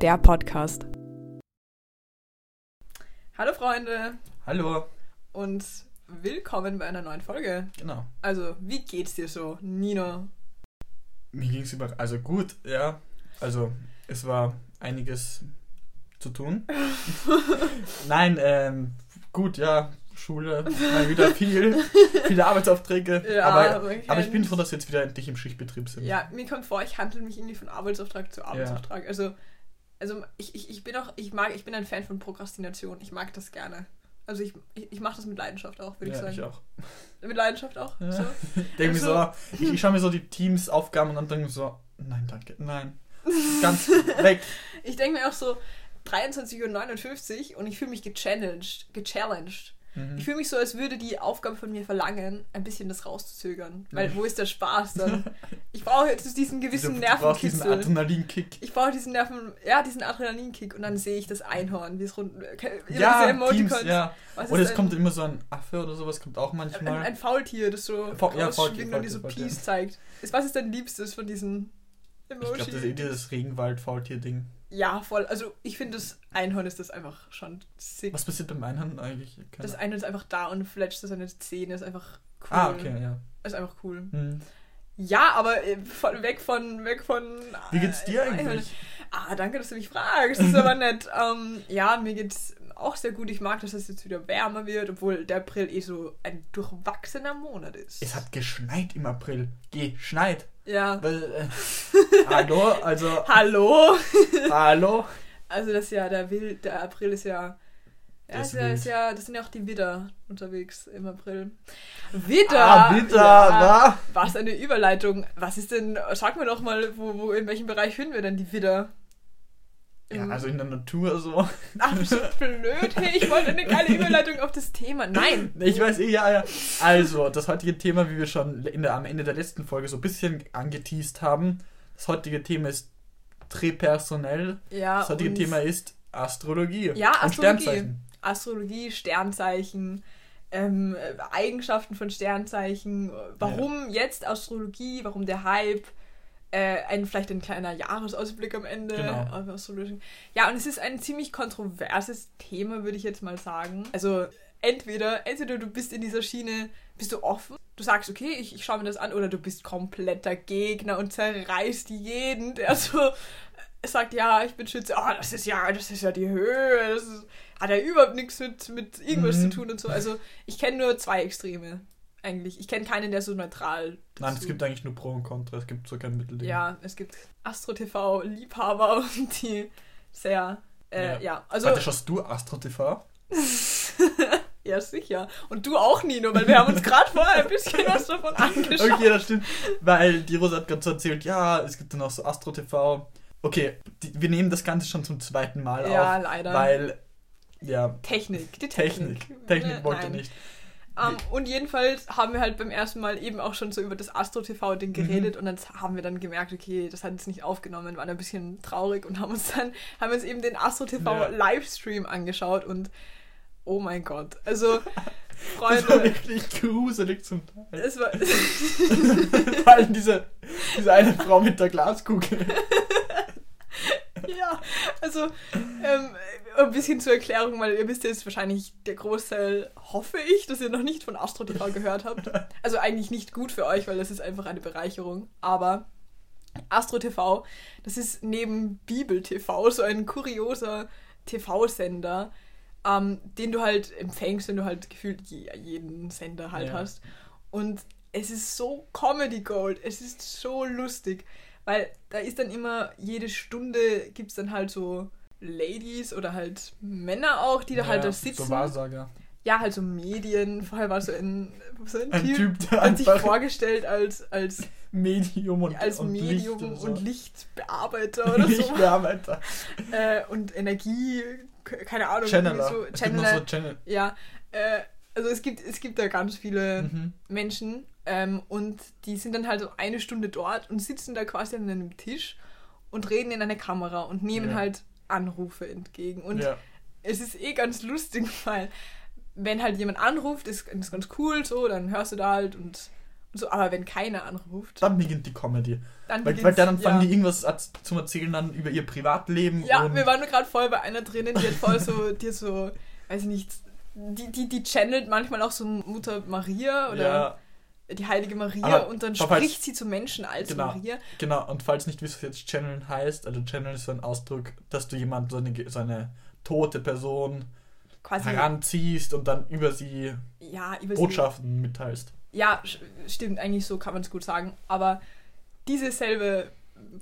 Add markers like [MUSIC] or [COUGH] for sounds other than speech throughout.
der Podcast. Hallo Freunde Hallo. und willkommen bei einer neuen Folge. Genau. Also, wie geht's dir so, Nino? Mir ging es über. Also gut, ja. Also es war einiges zu tun. [LAUGHS] Nein, ähm, gut, ja. Schule, mal wieder viel, viele Arbeitsaufträge. Ja, aber, man aber ich bin froh, dass wir jetzt wieder endlich im Schichtbetrieb sind. Ja, mir kommt vor, ich handle mich irgendwie von Arbeitsauftrag zu Arbeitsauftrag. Also, also ich, ich, ich bin auch, ich mag, ich bin ein Fan von Prokrastination. Ich mag das gerne. Also ich, ich, ich mache das mit Leidenschaft auch, würde ich Ja, sagen. ich auch. Mit Leidenschaft auch. Ja. So. [LAUGHS] Denke mir Also- so, ich, ich schaue mir so die Teams-Aufgaben und dann denke mir so, nein, danke, nein. Ganz [LAUGHS] weg. Ich denke mir auch so 23.59 Uhr und ich fühle mich gechallenged. gechallenged. Mhm. Ich fühle mich so, als würde die Aufgabe von mir verlangen, ein bisschen das rauszuzögern. Weil wo ist der Spaß dann? [LAUGHS] Ich brauche jetzt diesen gewissen du, du brauchst diesen Nervenkitzel. Adrenalinkick. Ich brauche diesen Nerven, ja, diesen Adrenalinkick und dann sehe ich das Einhorn, wie es rund. Ja, diese Emoticons. Teams, ja. Was Oder es ein- kommt immer so ein Affe oder sowas, kommt auch ein, manchmal. ein Faultier, das so Fa- ja, Faultier, und dir so Faultier, Peace zeigt. Ist, was ist dein Liebstes von diesen ich Emoji? glaube, das ist eh dieses Regenwald-Faultier-Ding. Ja, voll. Also ich finde, das Einhorn ist das einfach schon sick. Was passiert beim Einhorn eigentlich? Keine Das Einhorn ist einfach da und fletscht seine Zähne, ist einfach cool. Ah, okay, ja. Ist einfach cool. Hm. Ja, aber äh, von, weg von, weg von. Wie geht's dir äh, eigentlich? Ah, danke, dass du mich fragst. Das ist aber nett. [LAUGHS] Ähm, ja, mir geht's auch sehr gut. Ich mag, dass es jetzt wieder wärmer wird, obwohl der April eh so ein durchwachsener Monat ist. Es hat geschneit im April. Geschneit. Ja. Weil, äh, [LAUGHS] hallo, also, Hallo? [LAUGHS] hallo. Also das Jahr, der, Will, der April ist ja. Ja, Der ist ja, ist ja, das sind ja auch die Widder unterwegs im April. Widder! Ah, bitte, Ja. wa? Was eine Überleitung. Was ist denn, sag mir doch mal, wo, wo, in welchem Bereich finden wir denn die Widder? Ja, Im- also in der Natur so. [LAUGHS] Du blöd? Hey, ich wollte eine geile Überleitung auf das Thema. Nein! Ich weiß eh, ja, ja. Also, das heutige Thema, wie wir schon in der, am Ende der letzten Folge so ein bisschen angeteased haben, das heutige Thema ist Tripersonell. Ja, Das heutige und Thema ist Astrologie. Ja, und Astrologie. Sternzeichen. Astrologie, Sternzeichen, ähm, äh, Eigenschaften von Sternzeichen, warum jetzt Astrologie, warum der Hype, äh, ein, vielleicht ein kleiner Jahresausblick am Ende. Genau. Ja, und es ist ein ziemlich kontroverses Thema, würde ich jetzt mal sagen. Also entweder, entweder du bist in dieser Schiene, bist du offen, du sagst, okay, ich, ich schaue mir das an, oder du bist kompletter Gegner und zerreißt jeden, der so äh, sagt, ja, ich bin Schütze, oh, das ist ja, das ist ja die Höhe, das ist, hat ja überhaupt nichts mit, mit irgendwas Mhm. zu tun und so. Also ich kenne nur zwei Extreme eigentlich. Ich kenne keinen, der so neutral Nein, es gibt eigentlich nur Pro und Contra, es gibt so kein Mittelding. ja, es gibt Astro TV Liebhaber [LAUGHS] und die sehr äh, ja. Ja. also Warte, schaust du Astro TV? [LAUGHS] ja sicher und du auch Nino, weil wir haben uns gerade vorher ein bisschen was davon [LAUGHS] angeschaut. Okay, das stimmt. Weil die Rosa hat gerade so erzählt, ja, es gibt dann auch so Astro TV. Okay, die, wir nehmen das Ganze schon zum zweiten Mal Ja, auf. leider. Weil, ja, Technik, die Technik. Technik. Technik Ne, wollte nein. nicht. Ähm, und jedenfalls haben wir halt beim ersten Mal eben auch schon so über das Astro TV Ding geredet und dann haben wir dann gemerkt, okay, das hat jetzt nicht aufgenommen, waren ein bisschen traurig und [LAUGHS] haben uns dann haben uns eben den Astro TV Ja. Livestream angeschaut und oh mein Gott, also [LAUGHS] Das war Freunde, wirklich gruselig zum Teil. es war [LAUGHS] Vor allem diese, diese eine Frau mit der Glaskugel. [LAUGHS] Ja, also ähm, ein bisschen zur Erklärung, weil ihr wisst jetzt wahrscheinlich der Großteil, hoffe ich, dass ihr noch nicht von Astro TV gehört habt. [LAUGHS] Also eigentlich nicht gut für euch, weil das ist einfach eine Bereicherung. Aber Astro TV, das ist neben Bibel TV so ein kurioser TV-Sender, ähm, den du halt empfängst, wenn du halt gefühlt je, jeden Sender halt Ja. hast. Und es ist so Comedy Gold, es ist so lustig, weil da ist dann immer, jede Stunde gibt es dann halt so Ladies oder halt Männer auch, die da halt da sitzen. So Wahrsager. ja, halt so Medien. Vorher war so ein, so ein, Ein Typ, Typ, der hat sich vorgestellt als, als, Medium und, als und Medium Licht und, so. und Lichtbearbeiter oder [LAUGHS] so. Lichtbearbeiter. äh, und Energie, ke- keine Ahnung. Channeler. So, Channeler. so Channel. Ja, äh, also es gibt, es gibt da ganz viele Mhm. Menschen ähm, und die sind dann halt so eine Stunde dort und sitzen da quasi an einem Tisch und reden in eine Kamera und nehmen Ja. halt Anrufe entgegen. Und ja. es ist eh ganz lustig, [LAUGHS] weil wenn halt jemand anruft, ist, ist ganz cool so, dann hörst du da halt und Und so, aber wenn keiner anruft, Dann beginnt die Comedy. dann Weil, weil dann fangen ja. die irgendwas zum Erzählen an über ihr Privatleben. Ja, wir waren gerade voll bei einer drinnen, die hat voll so, die hat so, weiß ich nicht, die, die, die channelt manchmal auch so Mutter Maria oder die heilige Maria Aber und dann falls- spricht sie zu Menschen als Genau. Maria. genau. Und falls nicht wisst, was jetzt Channeln heißt, also Channel ist so ein Ausdruck, dass du jemand so eine, so eine tote Person Quasi, heranziehst und dann über sie ja, über sie- Botschaften mitteilst. Ja, stimmt, eigentlich so kann man es gut sagen. Aber diese selbe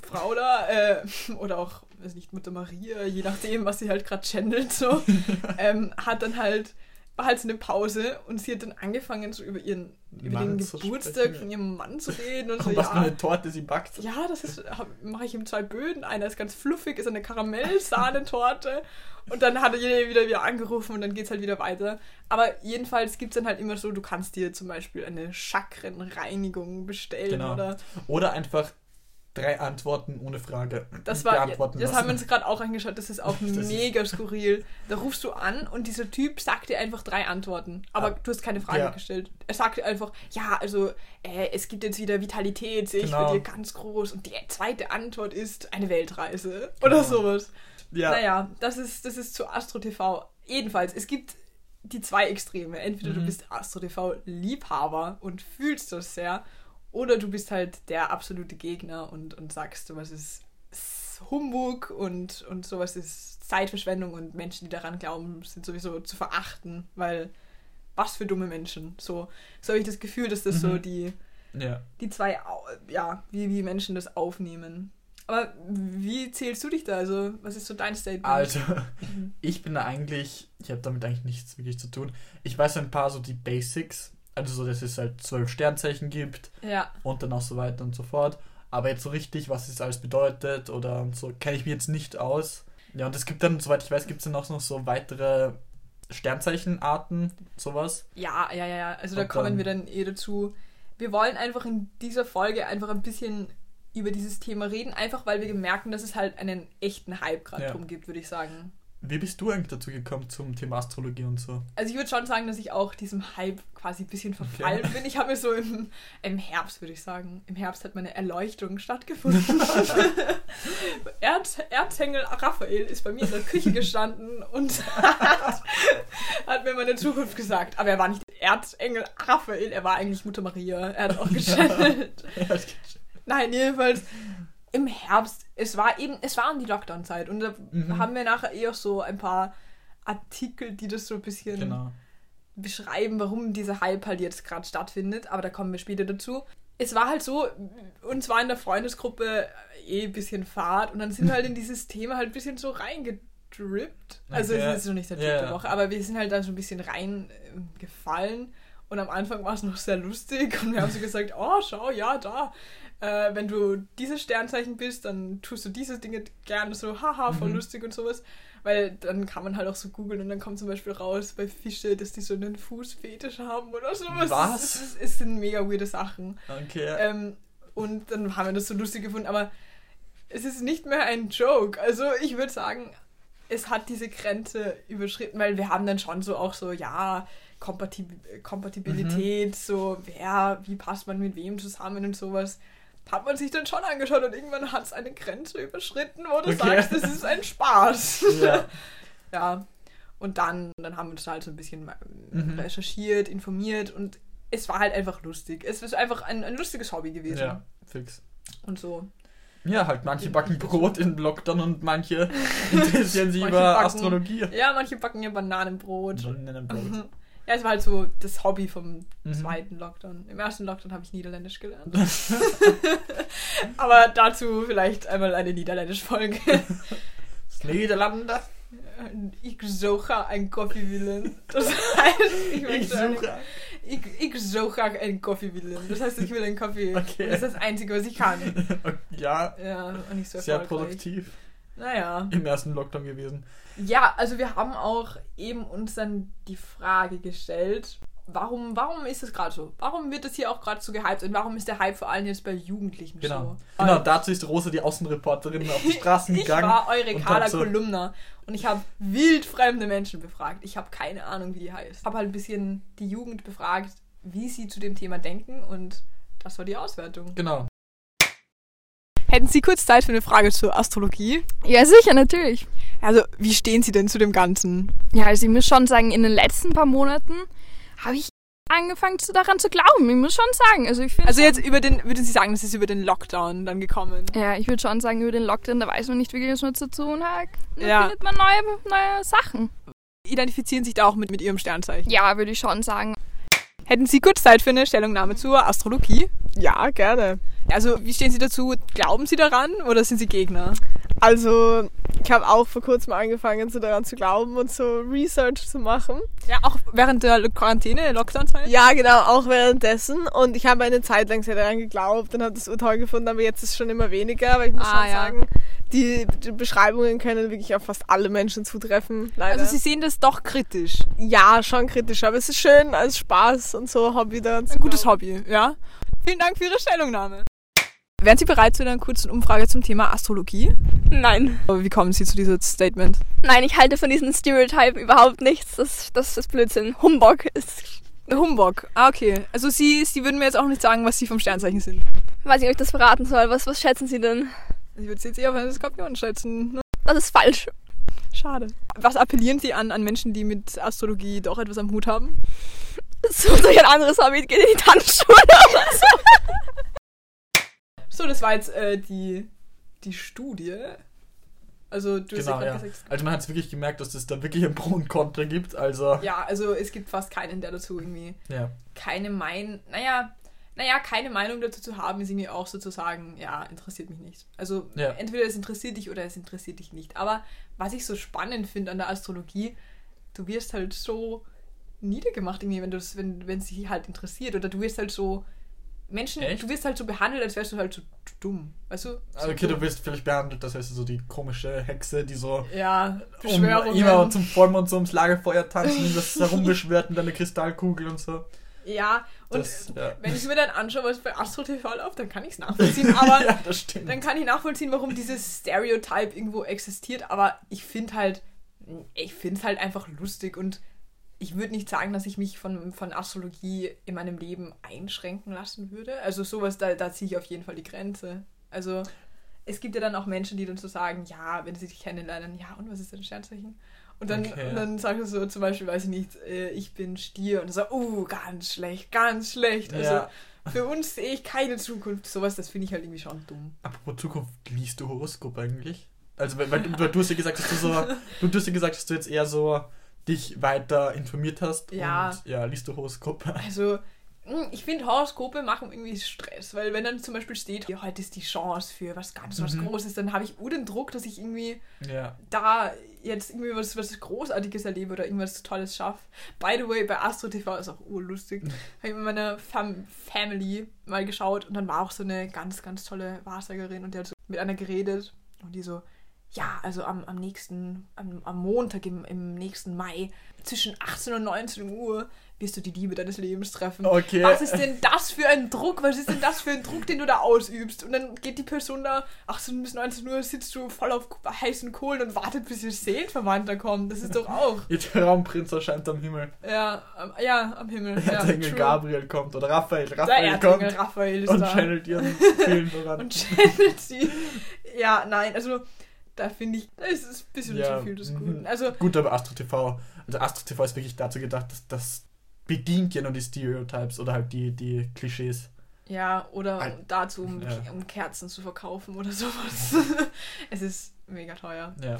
Frau da, äh, [LAUGHS] oder auch, weiß nicht, Mutter Maria, je nachdem, was sie halt gerade channelt, so, [LAUGHS] ähm, hat dann halt, war halt so eine Pause und sie hat dann angefangen, so über ihren, über Mann den Geburtstag von ihrem Mann zu reden und [LAUGHS] so, was ja. für eine Torte sie backt. Ja, das ist, mache ich ihm zwei Böden. Einer ist ganz fluffig, ist eine Karamellsahnetorte. Und dann hat er wieder, wieder angerufen und dann geht es halt wieder weiter. Aber jedenfalls gibt es dann halt immer so, du kannst dir zum Beispiel eine Chakrenreinigung bestellen Genau. oder Oder einfach drei Antworten ohne Frage. das war, beantworten das lassen. haben wir uns gerade auch angeschaut, das ist auch [LAUGHS] Das ist- mega skurril. Da rufst du an und dieser Typ sagt dir einfach drei Antworten, aber Ah, du hast keine Frage ja. gestellt. Er sagt dir einfach, ja, also äh, es gibt jetzt wieder Vitalität, sehe ich Genau. bei dir ganz groß und die zweite Antwort ist eine Weltreise oder Genau. sowas. Ja, Naja, das ist, das ist zu Astro TV. Jedenfalls, es gibt die zwei Extreme. Entweder du Mhm. bist Astro TV Liebhaber und fühlst das sehr, oder du bist halt der absolute Gegner und, und sagst, sowas ist Humbug und, und sowas ist Zeitverschwendung und Menschen, die daran glauben, sind sowieso zu verachten, weil was für dumme Menschen. So, so habe ich das Gefühl, dass das so Mhm. die, ja. die zwei, ja, wie, wie Menschen das aufnehmen. Aber wie zählst du dich da? Also, was ist so dein Statement? Also, Mhm. [LAUGHS] ich bin da eigentlich, ich habe damit eigentlich nichts wirklich zu tun. Ich weiß ein paar so die Basics, also so, dass es halt zwölf Sternzeichen gibt Ja, und dann auch so weiter und so fort. Aber jetzt so richtig, was es alles bedeutet oder so, kenne ich mich jetzt nicht aus. Ja, und es gibt dann, soweit ich weiß, gibt es dann auch noch so weitere Sternzeichenarten, sowas. ja, ja, ja, ja. Also da Und kommen dann- wir dann eh dazu. Wir wollen einfach in dieser Folge einfach ein bisschen über dieses Thema reden, einfach weil wir merken, dass es halt einen echten Hype gerade Ja. drum gibt, würde ich sagen. Wie bist du eigentlich dazu gekommen zum Thema Astrologie und so? Also ich würde schon sagen, dass ich auch diesem Hype quasi ein bisschen verfallen bin. Ich habe mir so im, im Herbst, würde ich sagen, im Herbst hat meine Erleuchtung stattgefunden. [LAUGHS] Erd, Erzengel Raphael ist bei mir in der Küche gestanden und hat, hat mir meine Zukunft gesagt. Aber er war nicht Erzengel Raphael, er war eigentlich Mutter Maria. Er hat auch gechannelt. Nein, jedenfalls im Herbst, es war eben, es war um die Lockdown-Zeit und da Mhm. haben wir nachher eh auch so ein paar Artikel, die das so ein bisschen genau. beschreiben, warum dieser Hype halt jetzt gerade stattfindet, aber da kommen wir später dazu. Es war halt so, uns war in der Freundesgruppe eh ein bisschen Fahrt und dann sind wir halt in [LAUGHS] dieses Thema halt ein bisschen so reingedrippt. Also Okay. es ist noch nicht der Trip der ja. Woche, aber wir sind halt dann so ein bisschen reingefallen und am Anfang war es noch sehr lustig und wir haben so gesagt, oh, schau, ja, da, äh, wenn du dieses Sternzeichen bist, dann tust du diese Dinge gerne so, haha, voll Mhm. lustig und sowas. Weil dann kann man halt auch so googeln und dann kommt zum Beispiel raus bei Fische, dass die so einen Fußfetisch haben oder sowas. Was? Es, es, es sind mega weirde Sachen. Okay. Ähm, und dann haben wir das so lustig gefunden, aber es ist nicht mehr ein Joke. Also ich würde sagen, es hat diese Grenze überschritten, weil wir haben dann schon so auch so, ja, Kompatib Kompatibilität, so wer, wie passt man mit wem zusammen und sowas. Hat man sich dann schon angeschaut und irgendwann hat es eine Grenze überschritten, wo du Okay. sagst, das ist ein Spaß. Ja. [LAUGHS] ja. Und dann, dann haben wir das halt so ein bisschen Mhm. recherchiert, informiert und es war halt einfach lustig. Es ist einfach ein, ein lustiges Hobby gewesen. ja, fix. Und so. Ja, halt, manche backen Brot in Lockdown und manche [LAUGHS] interessieren sich über backen- Astrologie. Ja, manche backen ja Bananenbrot. Bananenbrot. [LAUGHS] Ja, es war halt so das Hobby vom Mhm. zweiten Lockdown. Im ersten Lockdown habe ich Niederländisch gelernt. [LAUGHS] [LAUGHS] Aber dazu vielleicht einmal eine Niederländisch-Folge. [LAUGHS] Niederlande. Ich suche ein willen. Das heißt, ich, Ich möchte eine- suche. Ich, ich graag einen Kaffee willen. Das heißt, ich will einen Kaffee. Okay. Das ist das Einzige, was ich kann. Ja, Ja, und nicht so sehr produktiv Naja. im ersten Lockdown gewesen. Ja, also wir haben auch eben uns dann die Frage gestellt, warum, warum ist es gerade so? Warum wird das hier auch gerade so gehypt und warum ist der Hype vor allem jetzt bei Jugendlichen Genau. so? Genau, dazu ist Rosa die Außenreporterin auf die Straßen [LAUGHS] ich gegangen. war eure und Carla so- Kolumna und ich habe wildfremde Menschen befragt. Ich habe keine Ahnung, wie die heißt. Habe halt ein bisschen die Jugend befragt, wie sie zu dem Thema denken und das war die Auswertung. Genau. Hätten Sie kurz Zeit für eine Frage zur Astrologie? Ja, sicher, natürlich. Also, wie stehen Sie denn zu dem Ganzen? Ja, also ich muss schon sagen, in den letzten paar Monaten habe ich angefangen zu, daran zu glauben. Ich muss schon sagen. Also ich finde. Also jetzt über den, würden Sie sagen, das ist über den Lockdown dann gekommen? Ja, ich würde schon sagen, über den Lockdown, da weiß man nicht wirklich, was man zu tun hat. Da Ja. findet man neue, neue Sachen. Identifizieren sich da auch mit, mit Ihrem Sternzeichen? Ja, würde ich schon sagen. Hätten Sie kurz Zeit für eine Stellungnahme zur Astrologie? Ja, gerne. Also, wie stehen Sie dazu? Glauben Sie daran oder sind Sie Gegner? Also, ich habe auch vor kurzem angefangen, so daran zu glauben und so Research zu machen. Ja, auch während der Quarantäne, Lockdown-Zeit? Ja, genau, auch währenddessen. Und ich habe eine Zeit lang sehr daran geglaubt und habe das urtoll gefunden, aber jetzt ist es schon immer weniger. Aber ich muss Ah, schon ja. sagen, die, die Beschreibungen können wirklich auf fast alle Menschen zutreffen. Leider. Also, Sie sehen das doch kritisch. ja, schon kritisch, aber es ist schön als Spaß und so Hobby zu Ein gutes glauben. Hobby, ja? Vielen Dank für Ihre Stellungnahme. Wären Sie bereit zu einer kurzen Umfrage zum Thema Astrologie? Nein. Aber Wie kommen Sie zu diesem Statement? Nein, ich halte von diesen Stereotypen überhaupt nichts. Das, das ist Blödsinn. Humbug ist. Humbug. Ah, okay. Also Sie, Sie würden mir jetzt auch nicht sagen, was Sie vom Sternzeichen sind. Weiß nicht, ob ich das verraten soll. Was, was schätzen Sie denn? Ich würde Sie jetzt eher auf einen Skorpion schätzen. ne? Das ist falsch. Schade. Was appellieren Sie an, an Menschen, die mit Astrologie doch etwas am Hut haben? Sucht euch ein anderes Hobby, geht in die Tanzschule oder so. [LAUGHS] So, das war jetzt äh, die, die Studie. Also, du hast Genau, ja ja. gerade gesagt. Also man hat es wirklich gemerkt, dass es da wirklich ein Pro und Contra gibt. Also, Ja, also es gibt fast keinen, der dazu irgendwie ja. keine Meinung, naja, naja, keine Meinung dazu zu haben, ist irgendwie auch sozusagen, ja, interessiert mich nicht. Also Ja. entweder es interessiert dich oder es interessiert dich nicht. Aber was ich so spannend finde an der Astrologie, du wirst halt so niedergemacht irgendwie, wenn du wenn wenn es dich halt interessiert oder du wirst halt so Menschen, Echt? du wirst halt so behandelt, als wärst du halt so dumm, weißt du? So Also, okay, dumm. du wirst vielleicht behandelt, das heißt so die komische Hexe, die so ja, um, immer zum Vollmond so ums Lagerfeuer tanzen [LAUGHS] und das herumbeschwört mit einer Kristallkugel und so. ja, und Das, ja. wenn ich mir dann anschaue, was bei Astro TV läuft, dann kann ich es [LAUGHS] nachvollziehen, aber ja, das stimmt. dann kann ich nachvollziehen, warum dieses Stereotype irgendwo existiert, aber ich finde halt, ich finde es halt einfach lustig und ich würde nicht sagen, dass ich mich von, von Astrologie in meinem Leben einschränken lassen würde. Also sowas, da, da ziehe ich auf jeden Fall die Grenze. Also es gibt ja dann auch Menschen, die dann so sagen, ja, wenn sie dich kennenlernen, ja, und was ist dein Sternzeichen? Und dann, Okay. und dann sagst du so zum Beispiel, weiß ich nicht, äh, ich bin Stier und so, uh, ganz schlecht, ganz schlecht. Also Ja. für uns sehe ich keine Zukunft. Sowas, das finde ich halt irgendwie schon dumm. Apropos Zukunft, liest du Horoskop eigentlich? Also, weil, weil, du- weil du hast ja gesagt, dass du so, du hast ja gesagt, dass du jetzt eher so dich weiter informiert hast. Ja. Und ja, liest du Horoskope? [LAUGHS] Also, mh, ich finde, Horoskope machen irgendwie Stress, weil wenn dann zum Beispiel steht, ja, heute ist die Chance für was ganz was Mhm. Großes, dann habe ich ur den Druck, dass ich irgendwie Ja. da jetzt irgendwie was, was Großartiges erlebe oder irgendwas Tolles schaffe. By the way, bei Astro TV ist auch urlustig. Habe ich mit meiner Fam Family mal geschaut und dann war auch so eine ganz, ganz tolle Wahrsagerin und die hat so mit einer geredet und die so, ja, also am, am nächsten, am, am Montag im, im nächsten Mai zwischen 18 und 19 Uhr wirst du die Liebe deines Lebens treffen. Okay. Was ist denn das für ein Druck? Was ist denn das für ein Druck, den du da ausübst? Und dann geht die Person da 18 bis 19 Uhr, sitzt du voll auf heißen Kohlen und wartet, bis ihr Seelenverwandter kommt. Das ist doch auch. [LAUGHS] Ihr Traumprinz erscheint am Himmel. Ja, am, ja, am Himmel. Der Ja, true. Gabriel kommt oder Raphael. Der Raphael Erzengel kommt Raphael ist und da. channelt ihren [LAUGHS] Seelen voran. Und channelt sie. Ja, nein, also da finde ich, das ist ein bisschen Ja, zu viel des mhm. Guten. Also, Gut, aber Astro TV, also Astro TV ist wirklich dazu gedacht, dass das bedient ja nur die Stereotypes oder halt die, die Klischees. ja, oder Al- dazu, um, Ja. um Kerzen zu verkaufen oder sowas. [LAUGHS] es ist mega teuer. Ja.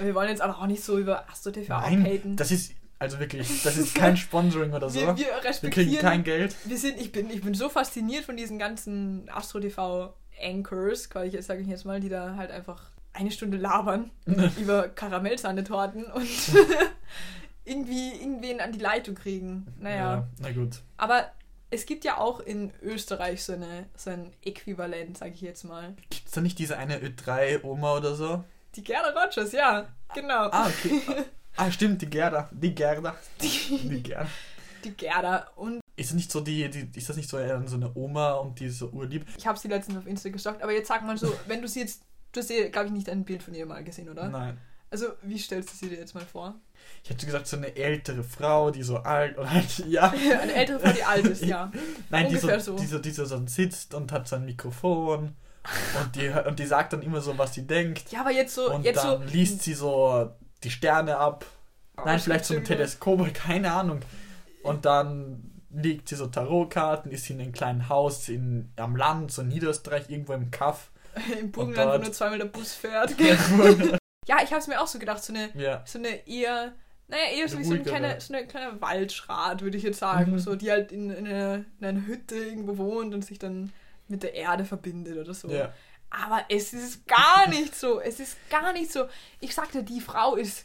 Wir wollen jetzt aber auch nicht so über Astro TV Nein, abhaten. das ist, also wirklich, [LAUGHS] das ist kein Sponsoring oder so. wir, wir Wir kriegen kein Geld. wir sind, ich bin, ich bin so fasziniert von diesen ganzen Astro TV Anchors, sage ich jetzt mal, die da halt einfach eine Stunde labern [LAUGHS] über Karamellsahnetorten und [LAUGHS] irgendwie irgendwen an die Leitung kriegen. Naja. Ja, na gut. Aber es gibt ja auch in Österreich so, eine, so ein Äquivalent, sage ich jetzt mal. Gibt es da nicht diese eine Ö3-Oma oder so? Die Gerda Rogers, ja, genau. Ah, okay. [LAUGHS] ah, stimmt, die Gerda. Die Gerda. Die Gerda. Die Gerda. Und Ist das nicht so die, die ist das nicht so, eher so eine Oma und die ist so urlieb? ich habe sie letztens auf Insta gestalkt, aber jetzt sag mal so, wenn du sie jetzt, du hast, glaube ich, nicht ein Bild von ihr mal gesehen, oder? Nein. Also, wie stellst du sie dir jetzt mal vor? Ich hätte gesagt, so eine ältere Frau, die so alt oder halt, [LAUGHS] ja. [LAUGHS] Eine ältere Frau, die alt ist, [LAUGHS] ja. Nein, die so, so. Die, so, die so sitzt und hat sein Mikrofon und die, und die sagt dann immer so, was sie denkt. Ja, aber jetzt so, Und jetzt dann so. liest sie so die Sterne ab. Nein, das vielleicht so ein Teleskop, keine Ahnung. Und dann legt sie so Tarotkarten, ist sie in einem kleinen Haus in, am Land, so in Niederösterreich, irgendwo im Kaff. [LAUGHS] Im Burgenland, wo dort- nur zweimal der Bus fährt. ja, ich habe es mir auch so gedacht, so eine, ja. so eine eher, naja, eher so Eine wie so ein kleiner, so eine kleine Waldschrat, würde ich jetzt sagen. Mhm. So, die halt in, in, einer, in einer Hütte irgendwo wohnt und sich dann mit der Erde verbindet oder so. ja. Aber es ist gar nicht so. Es ist gar nicht so. Ich sagte, die Frau ist.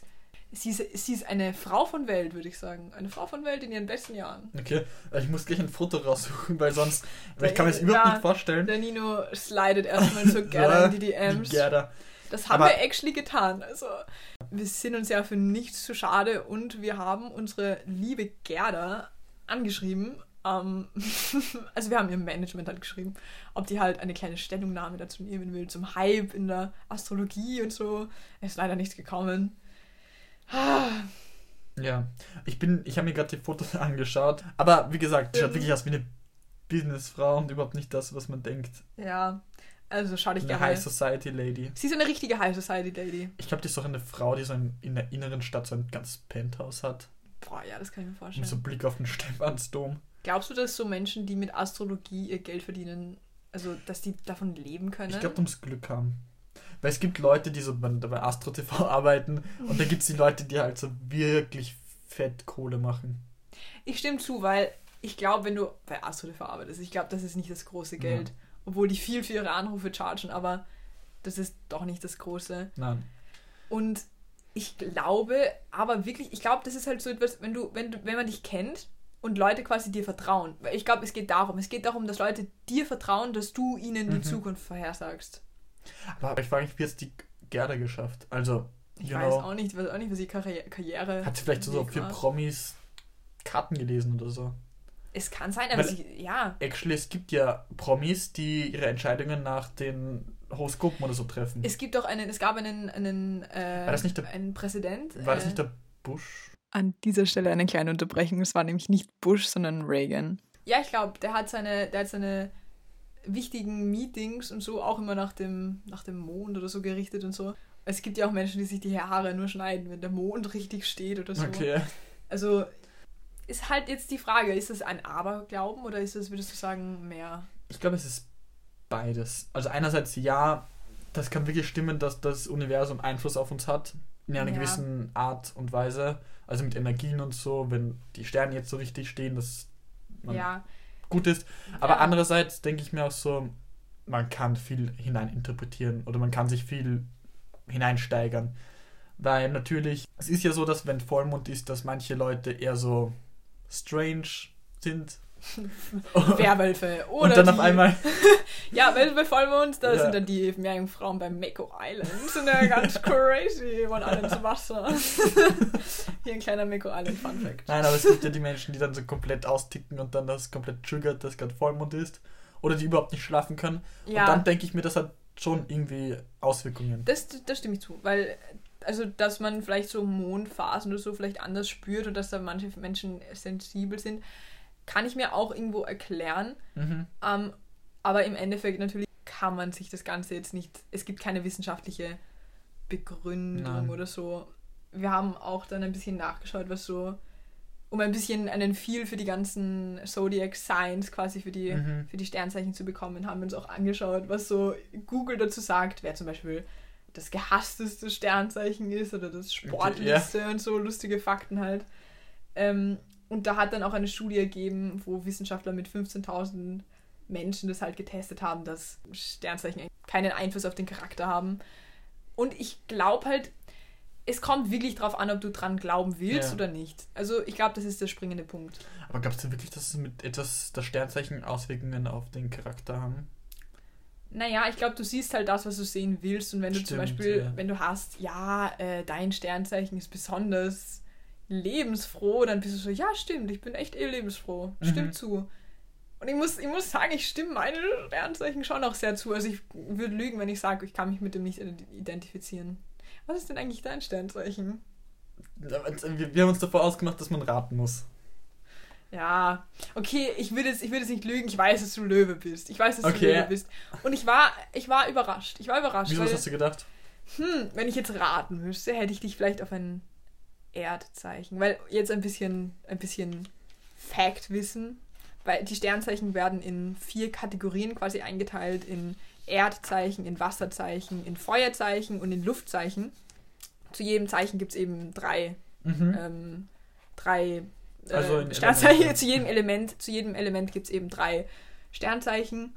Sie ist, sie ist eine Frau von Welt, würde ich sagen. Eine Frau von Welt in ihren besten Jahren. Okay, also ich muss gleich ein Foto raussuchen, weil sonst, [LAUGHS] weil ich kann mir das Ja, überhaupt nicht vorstellen. Der Nino slidet erstmal so [LAUGHS] gerne in die DMs. Die Gerda. Das haben Aber- wir actually getan. Also, wir sind uns ja für nichts zu schade und wir haben unsere liebe Gerda angeschrieben. Ähm, [LAUGHS] also, wir haben ihr Management halt geschrieben, ob die halt eine kleine Stellungnahme dazu nehmen will, zum Hype in der Astrologie und so. Es ist leider nichts gekommen. Ja, ich bin, ich habe mir gerade die Fotos [LAUGHS] angeschaut, aber wie gesagt, die schaut wirklich aus wie eine Businessfrau und überhaupt nicht das, was man denkt. Ja, also schau dich Eine gerne. High Society Lady. Sie ist eine richtige High Society Lady. Ich glaube, die ist doch eine Frau, die so ein, in der inneren Stadt so ein ganzes Penthouse hat. Boah, ja, das kann ich mir Mit vorstellen. so Blick auf den [LAUGHS] Stephansdom. Glaubst du, dass so Menschen, die mit Astrologie ihr Geld verdienen, also dass die davon leben können? Ich glaube, du musst Glück haben. Weil es gibt Leute, die so bei, Astro TV [LAUGHS] arbeiten und da gibt es die Leute, die halt so wirklich fett Kohle machen. Ich stimme zu, weil ich glaube, wenn du bei Astro TV arbeitest, ich glaube, das ist nicht das große Geld. Obwohl die viel für ihre Anrufe chargen, aber das ist doch nicht das große. Nein. Und ich glaube, aber wirklich, ich glaube, das ist halt so etwas, wenn du, wenn du, wenn man dich kennt und Leute quasi dir vertrauen. Weil ich glaube, es geht darum. Es geht darum, dass Leute dir vertrauen, dass du ihnen die Mhm. Zukunft vorhersagst. Aber ich frage mich, wie hat die Gerda geschafft? Also, Ich you weiß know, auch nicht, ich weiß auch nicht, was die Karriere, Karriere hat sie vielleicht so für. Promis Karten gelesen oder so? Es kann sein, aber Weil- sie, ja. Actually, es gibt ja Promis, die ihre Entscheidungen nach den Horoskopen oder so treffen. Es gibt doch einen, es gab einen, einen, äh, War das nicht der- einen Präsident. War das äh, nicht der Bush? An dieser Stelle eine kleine Unterbrechung. Es war nämlich nicht Bush, sondern Reagan. Ja, ich glaube, der hat seine, der hat seine wichtigen Meetings und so auch immer nach dem, nach dem Mond oder so gerichtet und so. Es gibt ja auch Menschen, die sich die Haare nur schneiden, wenn der Mond richtig steht oder so. Okay. Also ist halt jetzt die Frage, ist es ein Aberglauben oder ist es, würdest du sagen, mehr? Ich glaube, es ist beides. Also einerseits ja, das kann wirklich stimmen, dass das Universum Einfluss auf uns hat. In einer Ja. gewissen Art und Weise. Also mit Energien und so, wenn die Sterne jetzt so richtig stehen, dass man ja. Gut ist. Aber Ja. andererseits denke ich mir auch so, man kann viel hineininterpretieren oder man kann sich viel hineinsteigern. Weil natürlich, es ist ja so, dass wenn Vollmond ist, dass manche Leute eher so strange sind. [LAUGHS] Werwölfe. Oder Und dann die, auf einmal, [LAUGHS] Ja, bei Vollmond, da Ja. sind dann die Meerjungfrauen beim Mako Island. Sind ja ganz [LAUGHS] crazy, wollen alle ins Wasser. Hier ein kleiner Mako Island Fun Fact. nein, aber es gibt ja die Menschen, die dann so komplett austicken und dann das komplett triggert, dass gerade Vollmond ist. Oder die überhaupt nicht schlafen können. Und Ja, dann denke ich mir, das hat schon irgendwie Auswirkungen. das, das stimme ich zu, weil also dass man vielleicht so Mondphasen oder so vielleicht anders spürt und dass da manche Menschen sensibel sind, kann ich mir auch irgendwo erklären. Mhm. Ähm, aber im Endeffekt natürlich kann man sich das Ganze jetzt nicht, es gibt keine wissenschaftliche Begründung Nein. oder so. Wir haben auch dann ein bisschen nachgeschaut, was so, um ein bisschen einen Feel für die ganzen Zodiac Signs, quasi für die, Mhm. für die Sternzeichen zu bekommen, haben wir uns auch angeschaut, was so Google dazu sagt, wer zum Beispiel das gehassteste Sternzeichen ist oder das sportlichste und so lustige Fakten halt. Ähm, und da hat dann auch eine Studie ergeben, wo Wissenschaftler mit 15.000 Menschen das halt getestet haben, dass Sternzeichen keinen Einfluss auf den Charakter haben. Und ich glaube halt, es kommt wirklich drauf an, ob du dran glauben willst Ja. oder nicht. Also ich glaube, das ist der springende Punkt. Aber gab es denn wirklich, dass es mit etwas, das Sternzeichen Auswirkungen auf den Charakter haben? Naja, ich glaube, du siehst halt das, was du sehen willst. Und wenn du zum Stimmt, Beispiel, ja. wenn du hast, ja, äh, dein Sternzeichen ist besonders lebensfroh, dann bist du so, ja, stimmt, ich bin echt eh lebensfroh. Mhm. Stimmt zu. Und ich muss, ich muss sagen, ich stimme meine Sternzeichen schon auch sehr zu. Also ich würde lügen, wenn ich sage, ich kann mich mit dem nicht identifizieren. Was ist denn eigentlich dein Sternzeichen? Wir, wir haben uns davor ausgemacht, dass man raten muss. Ja, okay, ich will jetzt, ich will jetzt nicht lügen, ich weiß, dass du Löwe bist. Ich weiß, dass Okay. du Löwe bist. Und ich war, ich war überrascht. Ich war überrascht. Wieso was hast du gedacht? hm, wenn ich jetzt raten müsste, hätte ich dich vielleicht auf ein Erdzeichen. Weil jetzt ein bisschen, ein bisschen Fact-Wissen. Weil die Sternzeichen werden in vier Kategorien quasi eingeteilt: in Erdzeichen, in Wasserzeichen, in Feuerzeichen und in Luftzeichen. Zu jedem Zeichen gibt es eben drei Mhm. ähm, drei äh, Also Sternzeichen. Elementen. Zu jedem Element, zu jedem Element gibt es eben drei Sternzeichen.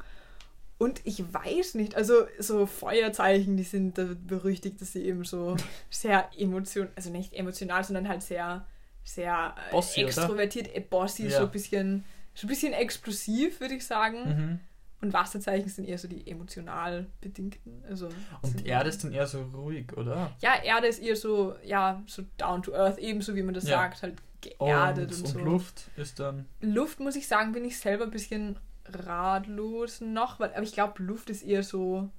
Und ich weiß nicht, also so Feuerzeichen, die sind da berüchtigt, dass sie eben so [LAUGHS] sehr emotional, also nicht emotional, sondern halt sehr, sehr äh, Bossy, extrovertiert, äh, bossy, Ja. so ein bisschen, so ein bisschen explosiv, würde ich sagen. Mhm. Und Wasserzeichen sind eher so die emotional bedingten. Also Und Erde ist dann eher so ruhig, oder? ja, Erde ist eher so, ja, so down to earth, ebenso wie man das Ja. sagt, halt geerdet und, und, und so. Luft ist dann. Luft, muss ich sagen, bin ich selber ein bisschen ratlos noch, weil, aber ich glaube, Luft ist eher so.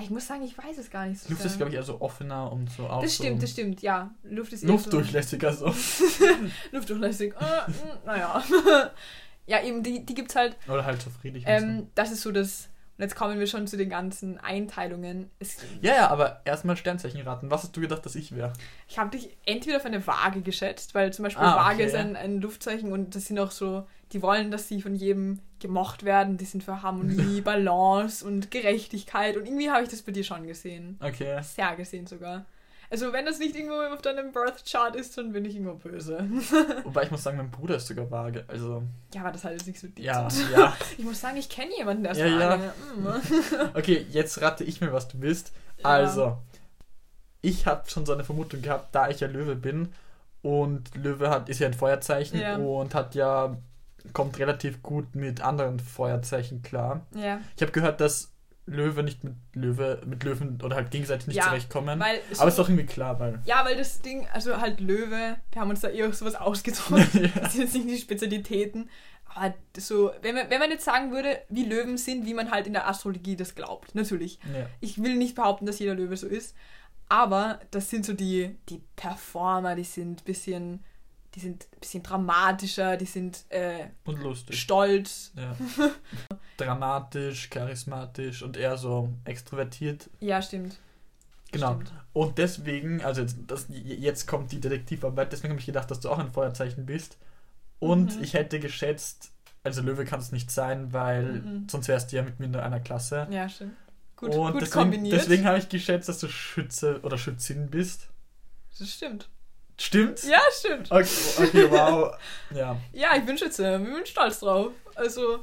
Ich muss sagen, ich weiß es gar nicht so. Luft ist, glaube ich, eher so offener und so auch Das so stimmt, das stimmt, ja. Luft ist luftdurchlässiger so. [LAUGHS] Luftdurchlässig. Äh, naja. [LAUGHS] ja, eben, die, die gibt's halt. Oder halt so friedlich. Ähm, das ist so das. Und jetzt kommen wir schon zu den ganzen Einteilungen. Es. Ja, ja, aber erstmal Sternzeichen raten. Was hast du gedacht, dass ich wäre? Ich habe dich entweder auf eine Waage geschätzt, weil zum Beispiel Ah, Waage okay. ist ein, ein Luftzeichen und das sind auch so, die wollen, dass sie von jedem gemocht werden, die sind für Harmonie, [LAUGHS] Balance und Gerechtigkeit und irgendwie habe ich das bei dir schon gesehen. Okay. Sehr gesehen sogar. Also wenn das nicht irgendwo auf deinem Birth Chart ist, dann bin ich irgendwo böse. [LAUGHS] Wobei ich muss sagen, mein Bruder ist sogar vage. Also, ja, aber das hat jetzt nicht so deep ja, zu tun. ja. [LAUGHS] Ich muss sagen, ich kenne jemanden, der ist Ja, ja. Waage. Mm. [LAUGHS] Okay, jetzt rate ich mir, was du bist. Ja. Also, ich habe schon so eine Vermutung gehabt, da ich ja Löwe bin und Löwe hat, ist ja ein Feuerzeichen Ja. und hat ja kommt relativ gut mit anderen Feuerzeichen klar. Ja, Ich habe gehört, dass Löwe nicht mit Löwe mit Löwen oder halt gegenseitig nicht Ja, zurechtkommen. weil Aber ist doch irgendwie klar, weil Ja, weil das Ding, also halt Löwe, wir haben uns da eher sowas ausgedrückt. [LAUGHS] Das sind jetzt nicht die Spezialitäten. Aber so, wenn man, wenn man jetzt sagen würde, wie Löwen sind, wie man halt in der Astrologie das glaubt. Natürlich. ja. Ich will nicht behaupten, dass jeder Löwe so ist. Aber das sind so die, die Performer, die sind ein bisschen, die sind ein bisschen dramatischer, die sind äh, und lustig. stolz. Ja. [LAUGHS] Dramatisch, charismatisch und eher so extrovertiert. Ja, stimmt. Genau. Stimmt. Und deswegen, also jetzt, das, jetzt kommt die Detektivarbeit, deswegen habe ich gedacht, dass du auch ein Feuerzeichen bist. Und Mhm. ich hätte geschätzt, also Löwe kann es nicht sein, weil Mhm. sonst wärst du ja mit mir in einer Klasse. Ja, stimmt. Gut, und gut deswegen, kombiniert. deswegen habe ich geschätzt, dass du Schütze oder Schützin bist. das stimmt. Stimmt? Ja, stimmt. Okay, okay wow. [LAUGHS] ja. Ja, ich bin Schütze. Ich bin stolz drauf. Also,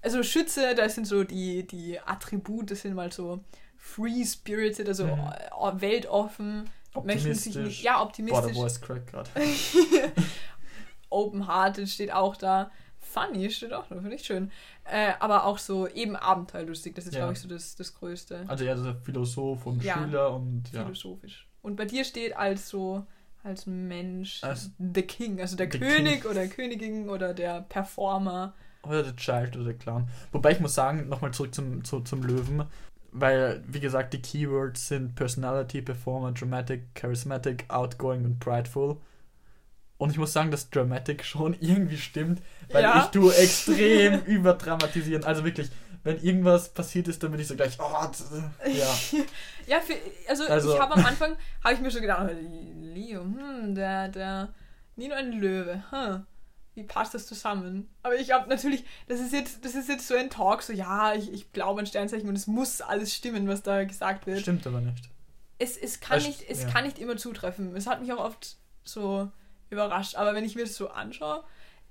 also Schütze, das sind so die, die Attribute, das sind mal so free-spirited, also Mhm. weltoffen, möchten sich Optimistisch. nicht, ja, Boah, der optimistisch, Voice Crack gerade. [LAUGHS] open-hearted steht auch da, funny steht auch da, finde ich schön. Äh, aber auch so eben abenteuerlustig, das ist, Ja. glaube ich, so das, das Größte. Also eher so Philosoph und Ja. Schüler und ja. Philosophisch. Und bei dir steht als so, als Mensch, Als- the King, also der König King. oder Königin oder der Performer. Oder der Child oder der Clown. Wobei ich muss sagen, nochmal zurück zum, zu, zum Löwen, weil, wie gesagt, die Keywords sind Personality, Performer, Dramatic, Charismatic, Outgoing und Prideful. Und ich muss sagen, dass Dramatic schon irgendwie stimmt, weil Ja. ich tue extrem [LAUGHS] überdramatisieren. Also wirklich, wenn irgendwas passiert ist, dann bin ich so gleich, oh, d- ja. [LAUGHS] Ja, für, also, Also- ich habe am [LAUGHS] Anfang, habe ich mir schon gedacht, Leo, hm, der, der, Nino ein Löwe, hm, wie passt das zusammen? Aber ich habe natürlich, das ist jetzt, das ist jetzt so ein Talk, so, ja, ich, ich glaube an Sternzeichen und es muss alles stimmen, was da gesagt wird. Stimmt aber nicht. Es, es, kann Das- nicht, es ja. kann nicht immer zutreffen. Es hat mich auch oft so überrascht, aber wenn ich mir das so anschaue,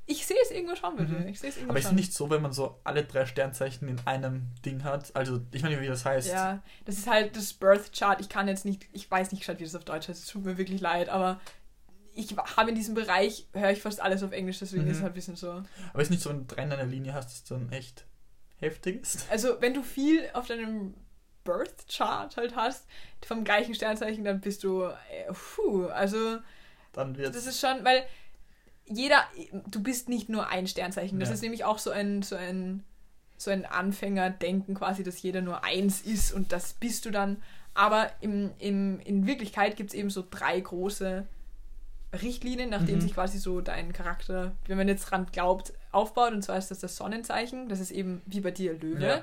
ich sehe es irgendwo schon bitte. Mhm. Ich sehe es irgendwo Aber ist schon. es nicht so, wenn man so alle drei Sternzeichen in einem Ding hat? Also, ich meine, wie das heißt. Ja, das ist halt das Birth Chart. Ich kann jetzt nicht, ich weiß nicht wie das auf Deutsch heißt. Es tut mir wirklich leid, aber ich habe in diesem Bereich, höre ich fast alles auf Englisch, deswegen Mhm. ist es halt ein bisschen so. Aber ist nicht so, wenn du drei in einer Linie hast, dass es dann echt heftig ist? Also, wenn du viel auf deinem Birth Chart halt hast, vom gleichen Sternzeichen, dann bist du, äh, puh, also Dann wird das ist schon, weil jeder, du bist nicht nur ein Sternzeichen. Das Ja. ist nämlich auch so ein, so ein, so ein Anfängerdenken quasi, dass jeder nur eins ist und das bist du dann. Aber im, im, in Wirklichkeit gibt es eben so drei große Richtlinien, nach denen Mhm. sich quasi so dein Charakter, wenn man jetzt dran glaubt, aufbaut. Und zwar ist das das Sonnenzeichen. Das ist eben wie bei dir Löwe. Ja.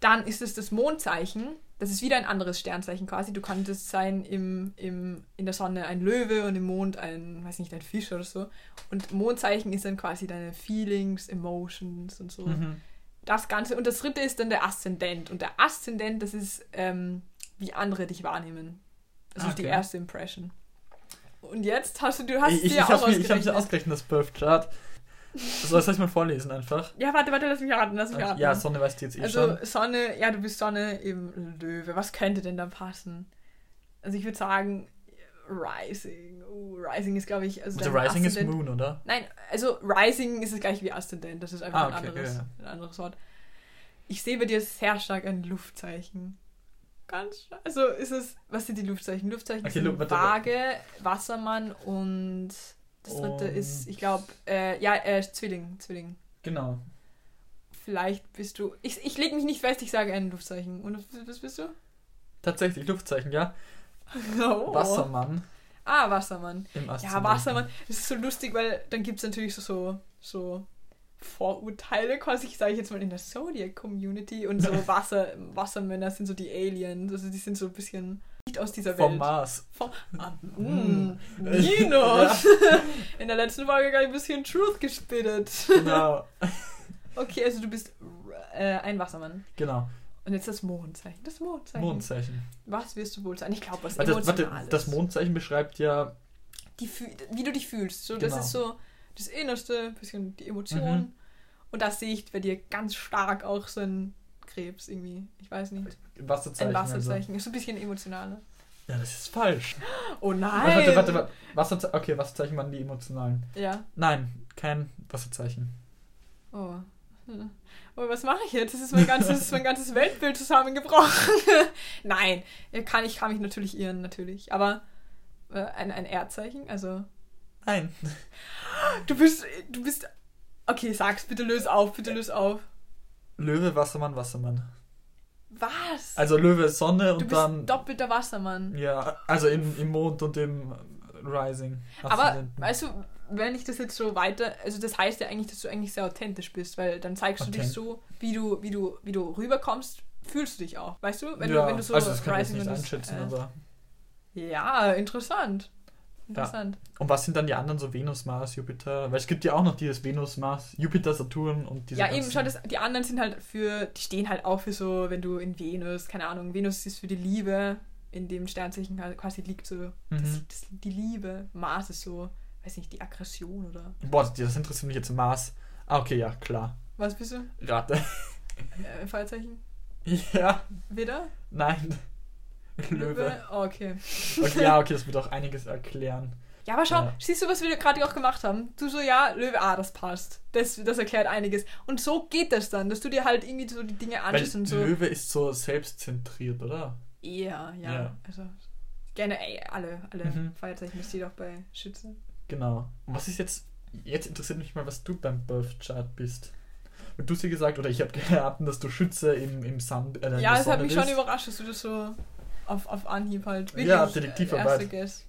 Dann ist es das Mondzeichen. Das ist wieder ein anderes Sternzeichen quasi. Du könntest sein im, im, in der Sonne ein Löwe und im Mond ein, weiß nicht, ein Fisch oder so. Und Mondzeichen ist dann quasi deine Feelings, Emotions und so. Mhm. Das Ganze. Und das dritte ist dann der Aszendent. Und der Aszendent, das ist, ähm, wie andere dich wahrnehmen. Das Ah, ist die okay. erste Impression. Und jetzt hast du, du hast Ich, es ich, dir ich auch habe mir, ich hab ausgerechnet. mir ausgerechnet, das Birth Chart. Soll ich das mal vorlesen einfach? Ja, warte, warte, lass mich raten, lass mich raten. Ja, Sonne weißt du jetzt eh Also schon. Sonne, ja, du bist Sonne eben Löwe. Was könnte denn da passen? Also ich würde sagen Rising. Uh, Rising ist, glaube ich, also, Also Rising ist Aszendent- Moon, oder? Nein, also Rising ist es gleich wie Aszendent. Das ist einfach Ah, ein, okay, anderes, ja, ein anderes Wort. Ich sehe bei dir sehr stark ein Luftzeichen. Ganz stark. Also ist es, was sind die Luftzeichen? Luftzeichen Okay, sind Waage, Wassermann und das dritte Und- ist, ich glaube, äh, ja, äh, Zwilling, Zwilling. Genau. Vielleicht bist du. Ich, ich lege mich nicht fest, ich sage ein Luftzeichen. Und was bist du? Tatsächlich, Luftzeichen, ja. [LAUGHS] Oh. Wassermann Ah, Wassermann. im Ja. Wassermann. Das ist so lustig, weil dann gibt es natürlich so, so, so Vorurteile, quasi, ich sage jetzt mal in der Zodiac-Community. Und so [LAUGHS] Wasser, Wassermänner sind so die Aliens. Also die sind so ein bisschen nicht aus dieser Vom Welt. Mars. Vom ah, [LAUGHS] Mm. mm, Nino! [LAUGHS] [LAUGHS] In der letzten Folge gerade ein bisschen Truth gespittet. Genau. Okay, also du bist äh, ein Wassermann. Genau. Und jetzt das Mondzeichen. Das Mondzeichen. Mondzeichen. Was wirst du wohl sein? Ich glaube, was Warte, warte, Emotionales. das Mondzeichen beschreibt ja. Die, wie du dich fühlst. So, Genau. Das ist so das Innerste, bisschen die Emotion. Mhm. Und das sehe ich bei dir ganz stark auch so ein Krebs irgendwie. Ich weiß nicht. Wasserzeichen. Ein Wasserzeichen. Ist so ein bisschen emotionaler. Also. Ja, das ist falsch. Oh nein! Warte, warte, warte. Wasserze okay, Wasserzeichen waren die emotionalen. Ja. Nein, kein Wasserzeichen. Oh. Hm. Oh, was mache ich jetzt? Das ist mein ganzes, [LAUGHS] mein ganzes Weltbild zusammengebrochen. [LAUGHS] Nein, kann, ich kann mich natürlich irren, natürlich. Aber äh, ein, ein Erdzeichen, also. Nein. Du bist. Du bist. Okay, sag's, bitte löse auf, bitte löse auf. Löwe, Wassermann, Wassermann. Was? Also Löwe ist Sonne und dann. doppelter Wassermann. Ja, also im, im Mond und im Rising. Aber, weißt du, wenn ich das jetzt so weiter, also das heißt ja eigentlich, dass du eigentlich sehr authentisch bist, weil dann zeigst du dich Authent- so, wie du, wie du, wie du rüberkommst, fühlst du dich auch, weißt du? Wenn ja, du, wenn du so also das kann ich Rising nicht und das, einschätzen, äh, aber. Ja, interessant. Interessant. Und was sind dann die anderen so Venus, Mars, Jupiter? Weil es gibt ja auch noch dieses Venus, Mars, Jupiter, Saturn und diese Ja, eben, schau, das, die anderen sind halt für, die stehen halt auch für so, wenn du in Venus, keine Ahnung, Venus ist für die Liebe, in dem Sternzeichen quasi liegt so das, Mhm. das, die Liebe. Mars ist so, weiß nicht, die Aggression oder. Boah, das interessiert mich jetzt Mars. Ah, okay, ja, klar. Was bist du? Rate. Äh, Feuerzeichen? [LAUGHS] ja, Wieder? nein. Löwe. Oh, okay. Okay, ja, okay, das wird auch einiges erklären. Ja, aber schau, Ja. siehst du, was wir gerade auch gemacht haben? Du so, ja, Löwe, ah, das passt. Das, das erklärt einiges. Und so geht das dann, dass du dir halt irgendwie so die Dinge anschaust und so. Löwe ist so selbstzentriert, oder? Ja, ja, Ja. Also, gerne, ey, alle, alle Mhm. Feuerzeichen, das steht auch bei Schütze. Genau. Und was ist jetzt. Jetzt interessiert mich mal, was du beim Birth Chart bist. Und du hast ja gesagt, oder ich habe [LAUGHS] geraten, dass du Schütze im, im Sun. Äh, Ja, es hat mich schon bist. überrascht, dass du das so auf, auf Anhieb halt wirklich. Ja, Detektivarbeit. Guess.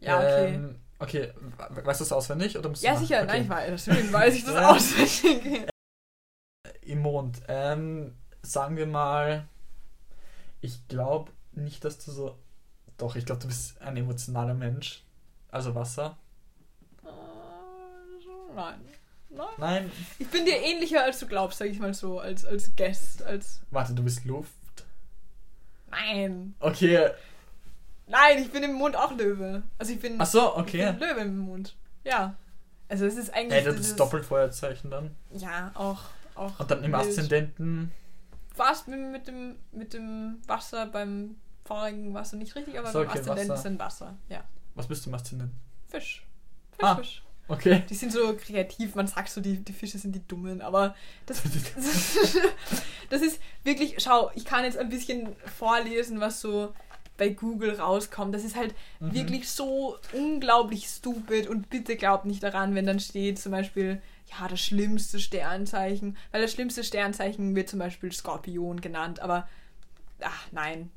Ja, okay. Ähm, okay, we- weißt du das auswendig? Oder musst ja, sicher, okay. nein, ich weiß, deswegen weiß ich das [LAUGHS] auswendig. [LAUGHS] Im Mond. Ähm, sagen wir mal, ich glaube nicht, dass du so. Doch, ich glaube, du bist ein emotionaler Mensch. Also Wasser. Äh, Nein. Nein. Nein, Ich bin dir ähnlicher, als du glaubst, sag ich mal so, als, als Guest, als. warte, du bist Luft. Nein. Okay. Nein, ich bin im Mond auch Löwe. Also ich bin, Ach so, ich okay. bin Löwe im Mond. Ja. Also es ist eigentlich. Ey, das ist Doppelfeuerzeichen dann. Ja, auch. auch Und dann im. Aszendenten. Warst mit, mit, dem, mit dem Wasser beim vorigen Wasser nicht richtig, aber So, beim okay, Aszendent Wasser. ist ein Wasser. Ja. Was bist du im Aszendenten? Fisch. Fisch, Ah. Fisch. Okay. Die sind so kreativ, man sagt so, die, die Fische sind die Dummen, aber das, [LAUGHS] das ist wirklich, schau, ich kann jetzt ein bisschen vorlesen, was so bei Google rauskommt. Das ist halt Mhm. wirklich so unglaublich stupid und bitte glaubt nicht daran, wenn dann steht zum Beispiel, ja, das schlimmste Sternzeichen, weil das schlimmste Sternzeichen wird zum Beispiel Skorpion genannt, aber ach nein.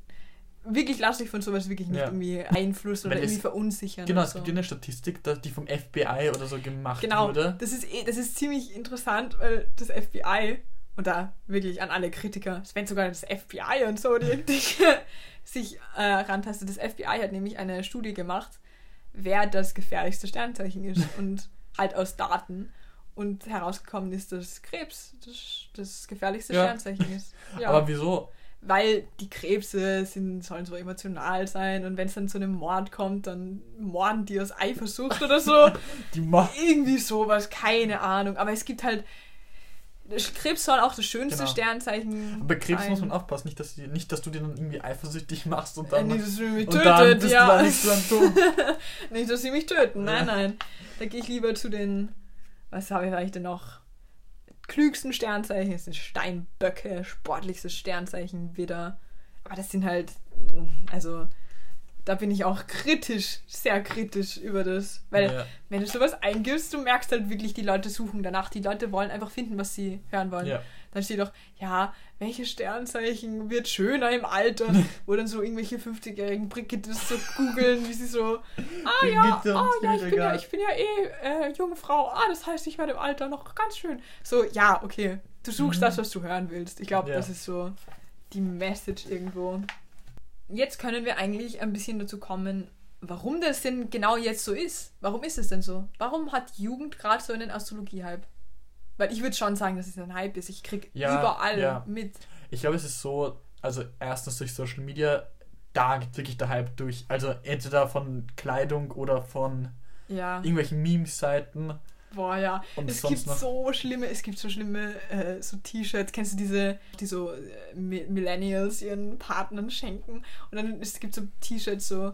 Wirklich lasst euch von sowas wirklich nicht Ja. irgendwie einflussen oder Weil es- irgendwie verunsichern. Genau, es so. gibt ja eine Statistik, die vom FBI oder so gemacht Genau, wurde. das ist, eh, das ist ziemlich interessant, weil das FBI, und da wirklich an alle Kritiker, wenn sogar das FBI und so, die, [LAUGHS] die sich äh, rantastet. Das FBI hat nämlich eine Studie gemacht, wer das gefährlichste Sternzeichen ist [LAUGHS] und halt aus Daten. Und herausgekommen ist, dass Krebs das, das gefährlichste Ja. Sternzeichen ist. [LAUGHS] Ja, Aber wieso? Weil die Krebse sind, sollen so emotional sein und wenn es dann zu einem Mord kommt, dann morden die aus Eifersucht oder so. [LAUGHS] Die ma Irgendwie sowas, keine Ahnung. Aber es gibt halt. Krebs soll auch das schönste Genau. Sternzeichen. Bei Krebs sein. muss man aufpassen, nicht dass, die, nicht, dass du dir dann irgendwie eifersüchtig machst und Äh, dann, nicht, dass sie mich und dann tötet, bist ja. du nicht Tun. [LAUGHS] nicht, dass sie mich töten. Nein, Ja. nein. Da gehe ich lieber zu den. Was habe ich denn noch? Klügsten Sternzeichen. Das sind Steinböcke, sportlichstes Sternzeichen wieder. Aber das sind halt. Also. Da bin ich auch kritisch, sehr kritisch über das. Weil Ja. wenn du sowas eingibst, du merkst halt wirklich, die Leute suchen danach. Die Leute wollen einfach finden, was sie hören wollen. Ja. Dann steht doch, ja, welches Sternzeichen wird schöner im Alter? [LAUGHS] Wo dann so irgendwelche 50-jährigen Brigittes so googeln, wie sie so, ah ja, Brigitte ah, ja, ich bin ja, ich bin ja eh äh, junge Frau. Ah, das heißt, ich werde im Alter noch ganz schön. So, ja, okay. Du suchst Mhm. das, was du hören willst. Ich glaube, Ja. das ist so die Message irgendwo. Jetzt können wir eigentlich ein bisschen dazu kommen, warum das denn genau jetzt so ist. Warum ist es denn so? Warum hat Jugend gerade so einen Astrologie-Hype? Weil ich würde schon sagen, dass es ein Hype ist. Ich krieg Ja, überall ja. mit. Ich glaube, es ist so, also erstens durch Social Media, da gibt wirklich der Hype durch. Also entweder von Kleidung oder von Ja. irgendwelchen Memes-Seiten. Boah, ja. Und es gibt noch- so schlimme, es gibt so schlimme äh, so T-Shirts. Kennst du diese, die so äh, Mi- Millennials ihren Partnern schenken? Und dann es gibt so T-Shirts so,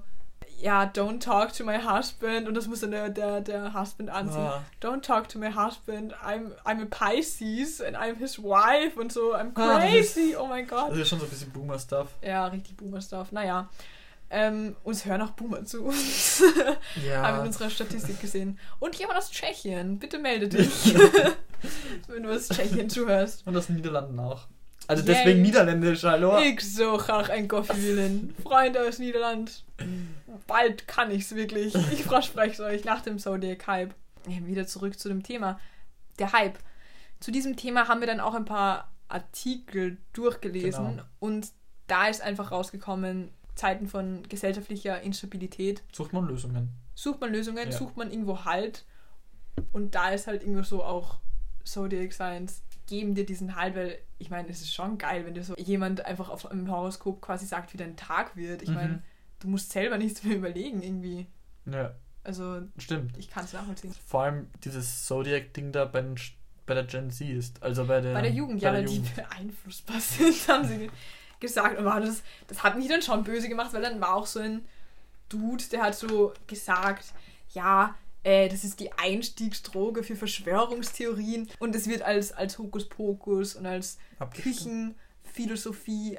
ja, don't talk to my husband. Und das muss dann der, der, der Husband anziehen. Ah. Don't talk to my husband. I'm, I'm a Pisces and I'm his wife und so. I'm Ah, das ist- crazy. oh mein Gott. Das ist schon so ein bisschen Boomer-Stuff. Ja, richtig Boomer-Stuff. Naja. Ähm, uns hören auch Boomer zu. [LAUGHS] Ja. Haben wir in unserer Statistik gesehen. Und jemand aus Tschechien. Bitte melde [LAUGHS] dich. [LAUGHS] wenn du aus Tschechien zuhörst. Und aus den Niederlanden auch. Also Yay. deswegen Niederländisch, hallo? Ich suche auch ein Koffeewillen. Freunde aus Niederland. Bald kann ich's wirklich. Ich verspreche es euch nach dem Zodiac Hype. Wieder zurück zu dem Thema. Der Hype. Zu diesem Thema haben wir dann auch ein paar Artikel durchgelesen Genau. und da ist einfach rausgekommen, Zeiten von gesellschaftlicher Instabilität Sucht man Lösungen. sucht man Lösungen, Ja. sucht man irgendwo Halt. Und da ist halt irgendwo so auch Zodiac Signs geben dir diesen Halt, weil ich meine, es ist schon geil, wenn dir so jemand einfach auf einem Horoskop quasi sagt, wie dein Tag wird. Ich Mhm. Du musst selber nichts mehr überlegen irgendwie. Ja, Also stimmt. ich kann es nachvollziehen. Vor allem dieses Zodiac-Ding da bei, den, bei der Gen Z ist. Also bei der, Bei der Jugend, bei ja, der weil die Jugend. beeinflussbar [LAUGHS] sind, haben sie gesagt. Und wow, das, das hat mich dann schon böse gemacht, weil dann war auch so ein Dude, der hat so gesagt, ja, äh, das ist die Einstiegsdroge für Verschwörungstheorien und es wird als, als Hokuspokus und als Abgestimmt. Küchenphilosophie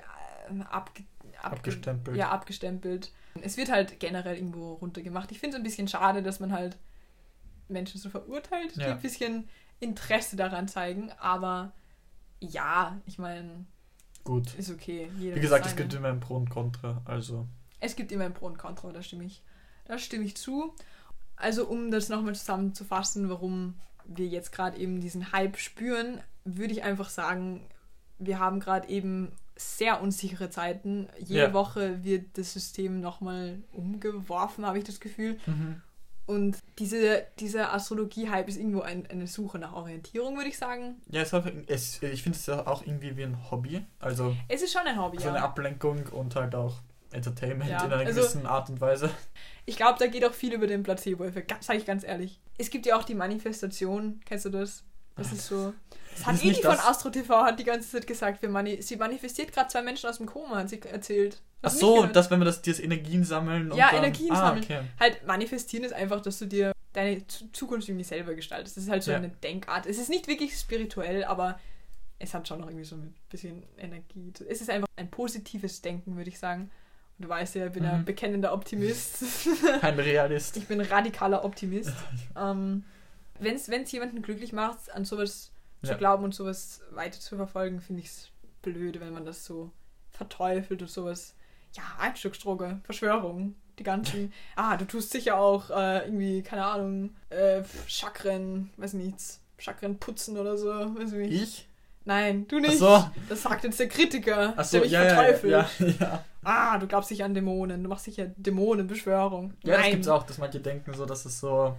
ähm, abge, abge, Abgestempelt. Ja, abgestempelt. Es wird halt generell irgendwo runtergemacht. Ich finde es ein bisschen schade, dass man halt Menschen so verurteilt, die Ja. ein bisschen Interesse daran zeigen, aber ja, ich meine, Gut. ist okay. Wie gesagt, es gibt immer ein Pro und Contra. Also, Es gibt immer ein Pro und Contra, da stimme ich, da stimme ich zu. Also um das nochmal zusammenzufassen, warum wir jetzt gerade eben diesen Hype spüren, würde ich einfach sagen, wir haben gerade eben sehr unsichere Zeiten. Jede Ja. Woche wird das System nochmal umgeworfen, habe ich das Gefühl. mhm. Und diese, dieser Astrologie-Hype ist irgendwo ein, eine Suche nach Orientierung, würde ich sagen. ja, es es, ich finde es auch irgendwie wie ein Hobby. Also Es ist schon ein Hobby, so eine ja. Ablenkung und halt auch Entertainment Ja, in einer also- gewissen Art und Weise. Ich glaube, da geht auch viel über den Placebo-Effekt, sage ich ganz ehrlich. Es gibt ja auch die Manifestation, kennst du das? Das ist so. Das hat Edi nicht von Astro TV hat die ganze Zeit gesagt, wir mani sie manifestiert gerade zwei Menschen aus dem Koma, hat sie erzählt. Ach so, dass wenn wir das, das Energien sammeln und Ja, dann, Energien ah, sammeln. Okay. Halt, manifestieren ist einfach, dass du dir deine Zu- Zukunft irgendwie selber gestaltest. Das ist halt so Ja. eine Denkart. Es ist nicht wirklich spirituell, aber es hat schon noch irgendwie so ein bisschen Energie. Es ist einfach ein positives Denken, würde ich sagen. Und du weißt ja, ich bin ein Mhm. bekennender Optimist. Kein Realist. [LAUGHS] Ich bin radikaler Optimist. [LAUGHS] ähm, Wenn es jemanden glücklich macht, an sowas zu Ja. glauben und sowas weiter zu verfolgen, finde ich es blöd, wenn man das so verteufelt und sowas ja, Einstiegsdroge, Verschwörung, die ganzen. [LAUGHS] ah, du tust sicher auch äh, irgendwie, keine Ahnung, äh, Chakren, weiß nichts, Chakren putzen oder so, weiß nicht. Ich? Nein, du Ach nicht. so. Das sagt jetzt der Kritiker, Ach so, der mich ja, verteufelt. ja, [LAUGHS] ja. Ah, du glaubst nicht an Dämonen, du machst sicher Dämonenbeschwörung. Ja, das Nein. gibt's auch, dass manche denken so, dass es so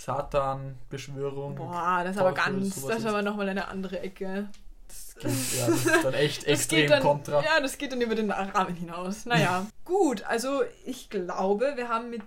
Satan-Beschwörung. Boah, das ist aber ganz, das ist aber nochmal eine andere Ecke. Das, gibt, ja, das ist dann echt [LAUGHS] extrem geht dann, kontra. Ja, das geht dann über den Rahmen hinaus. Naja, [LAUGHS] gut, also ich glaube, wir haben mit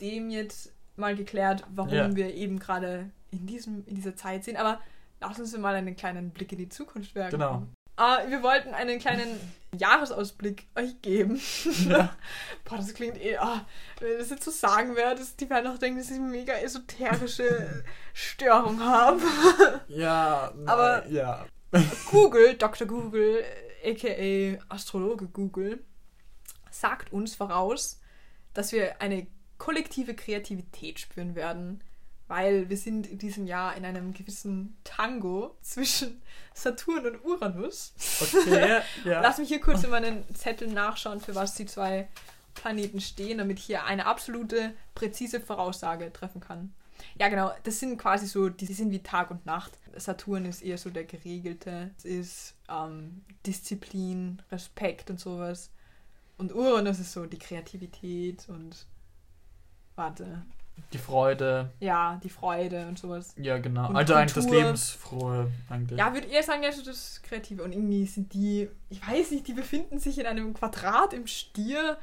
dem jetzt mal geklärt, warum Ja. wir eben gerade in, diesem, in dieser Zeit sind. Aber lass uns mal einen kleinen Blick in die Zukunft werfen. Genau. Ah, wir wollten einen kleinen Jahresausblick euch geben. Ja. [LAUGHS] Boah, das klingt eh. Ah, wenn ich das jetzt so sagen werde, dass die werden auch denken, dass ich eine mega esoterische Störung habe. Ja, Aber- nein, ja. Google, Dr. Google, aka Astrologe Google, sagt uns voraus, dass wir eine kollektive Kreativität spüren werden, weil wir sind in diesem Jahr in einem gewissen Tango zwischen [LAUGHS] Saturn und Uranus. Okay, ja. [LAUGHS] Lass mich hier kurz in meinen Zetteln nachschauen, für was die zwei Planeten stehen, damit ich hier eine absolute, präzise Voraussage treffen kann. Ja, genau, das sind quasi so, die sind wie Tag und Nacht. Saturn ist eher so der geregelte, es ist ähm, Disziplin, Respekt und sowas. Und Uranus ist so die Kreativität und warte, Die Freude. ja, die Freude und sowas. Ja, genau. Und also eigentlich das Kultur. Lebensfrohe. Eigentlich. Ja, würde eher sagen, ja, das Kreative. Und irgendwie sind die, ich weiß nicht, die befinden sich in einem Quadrat im Stier,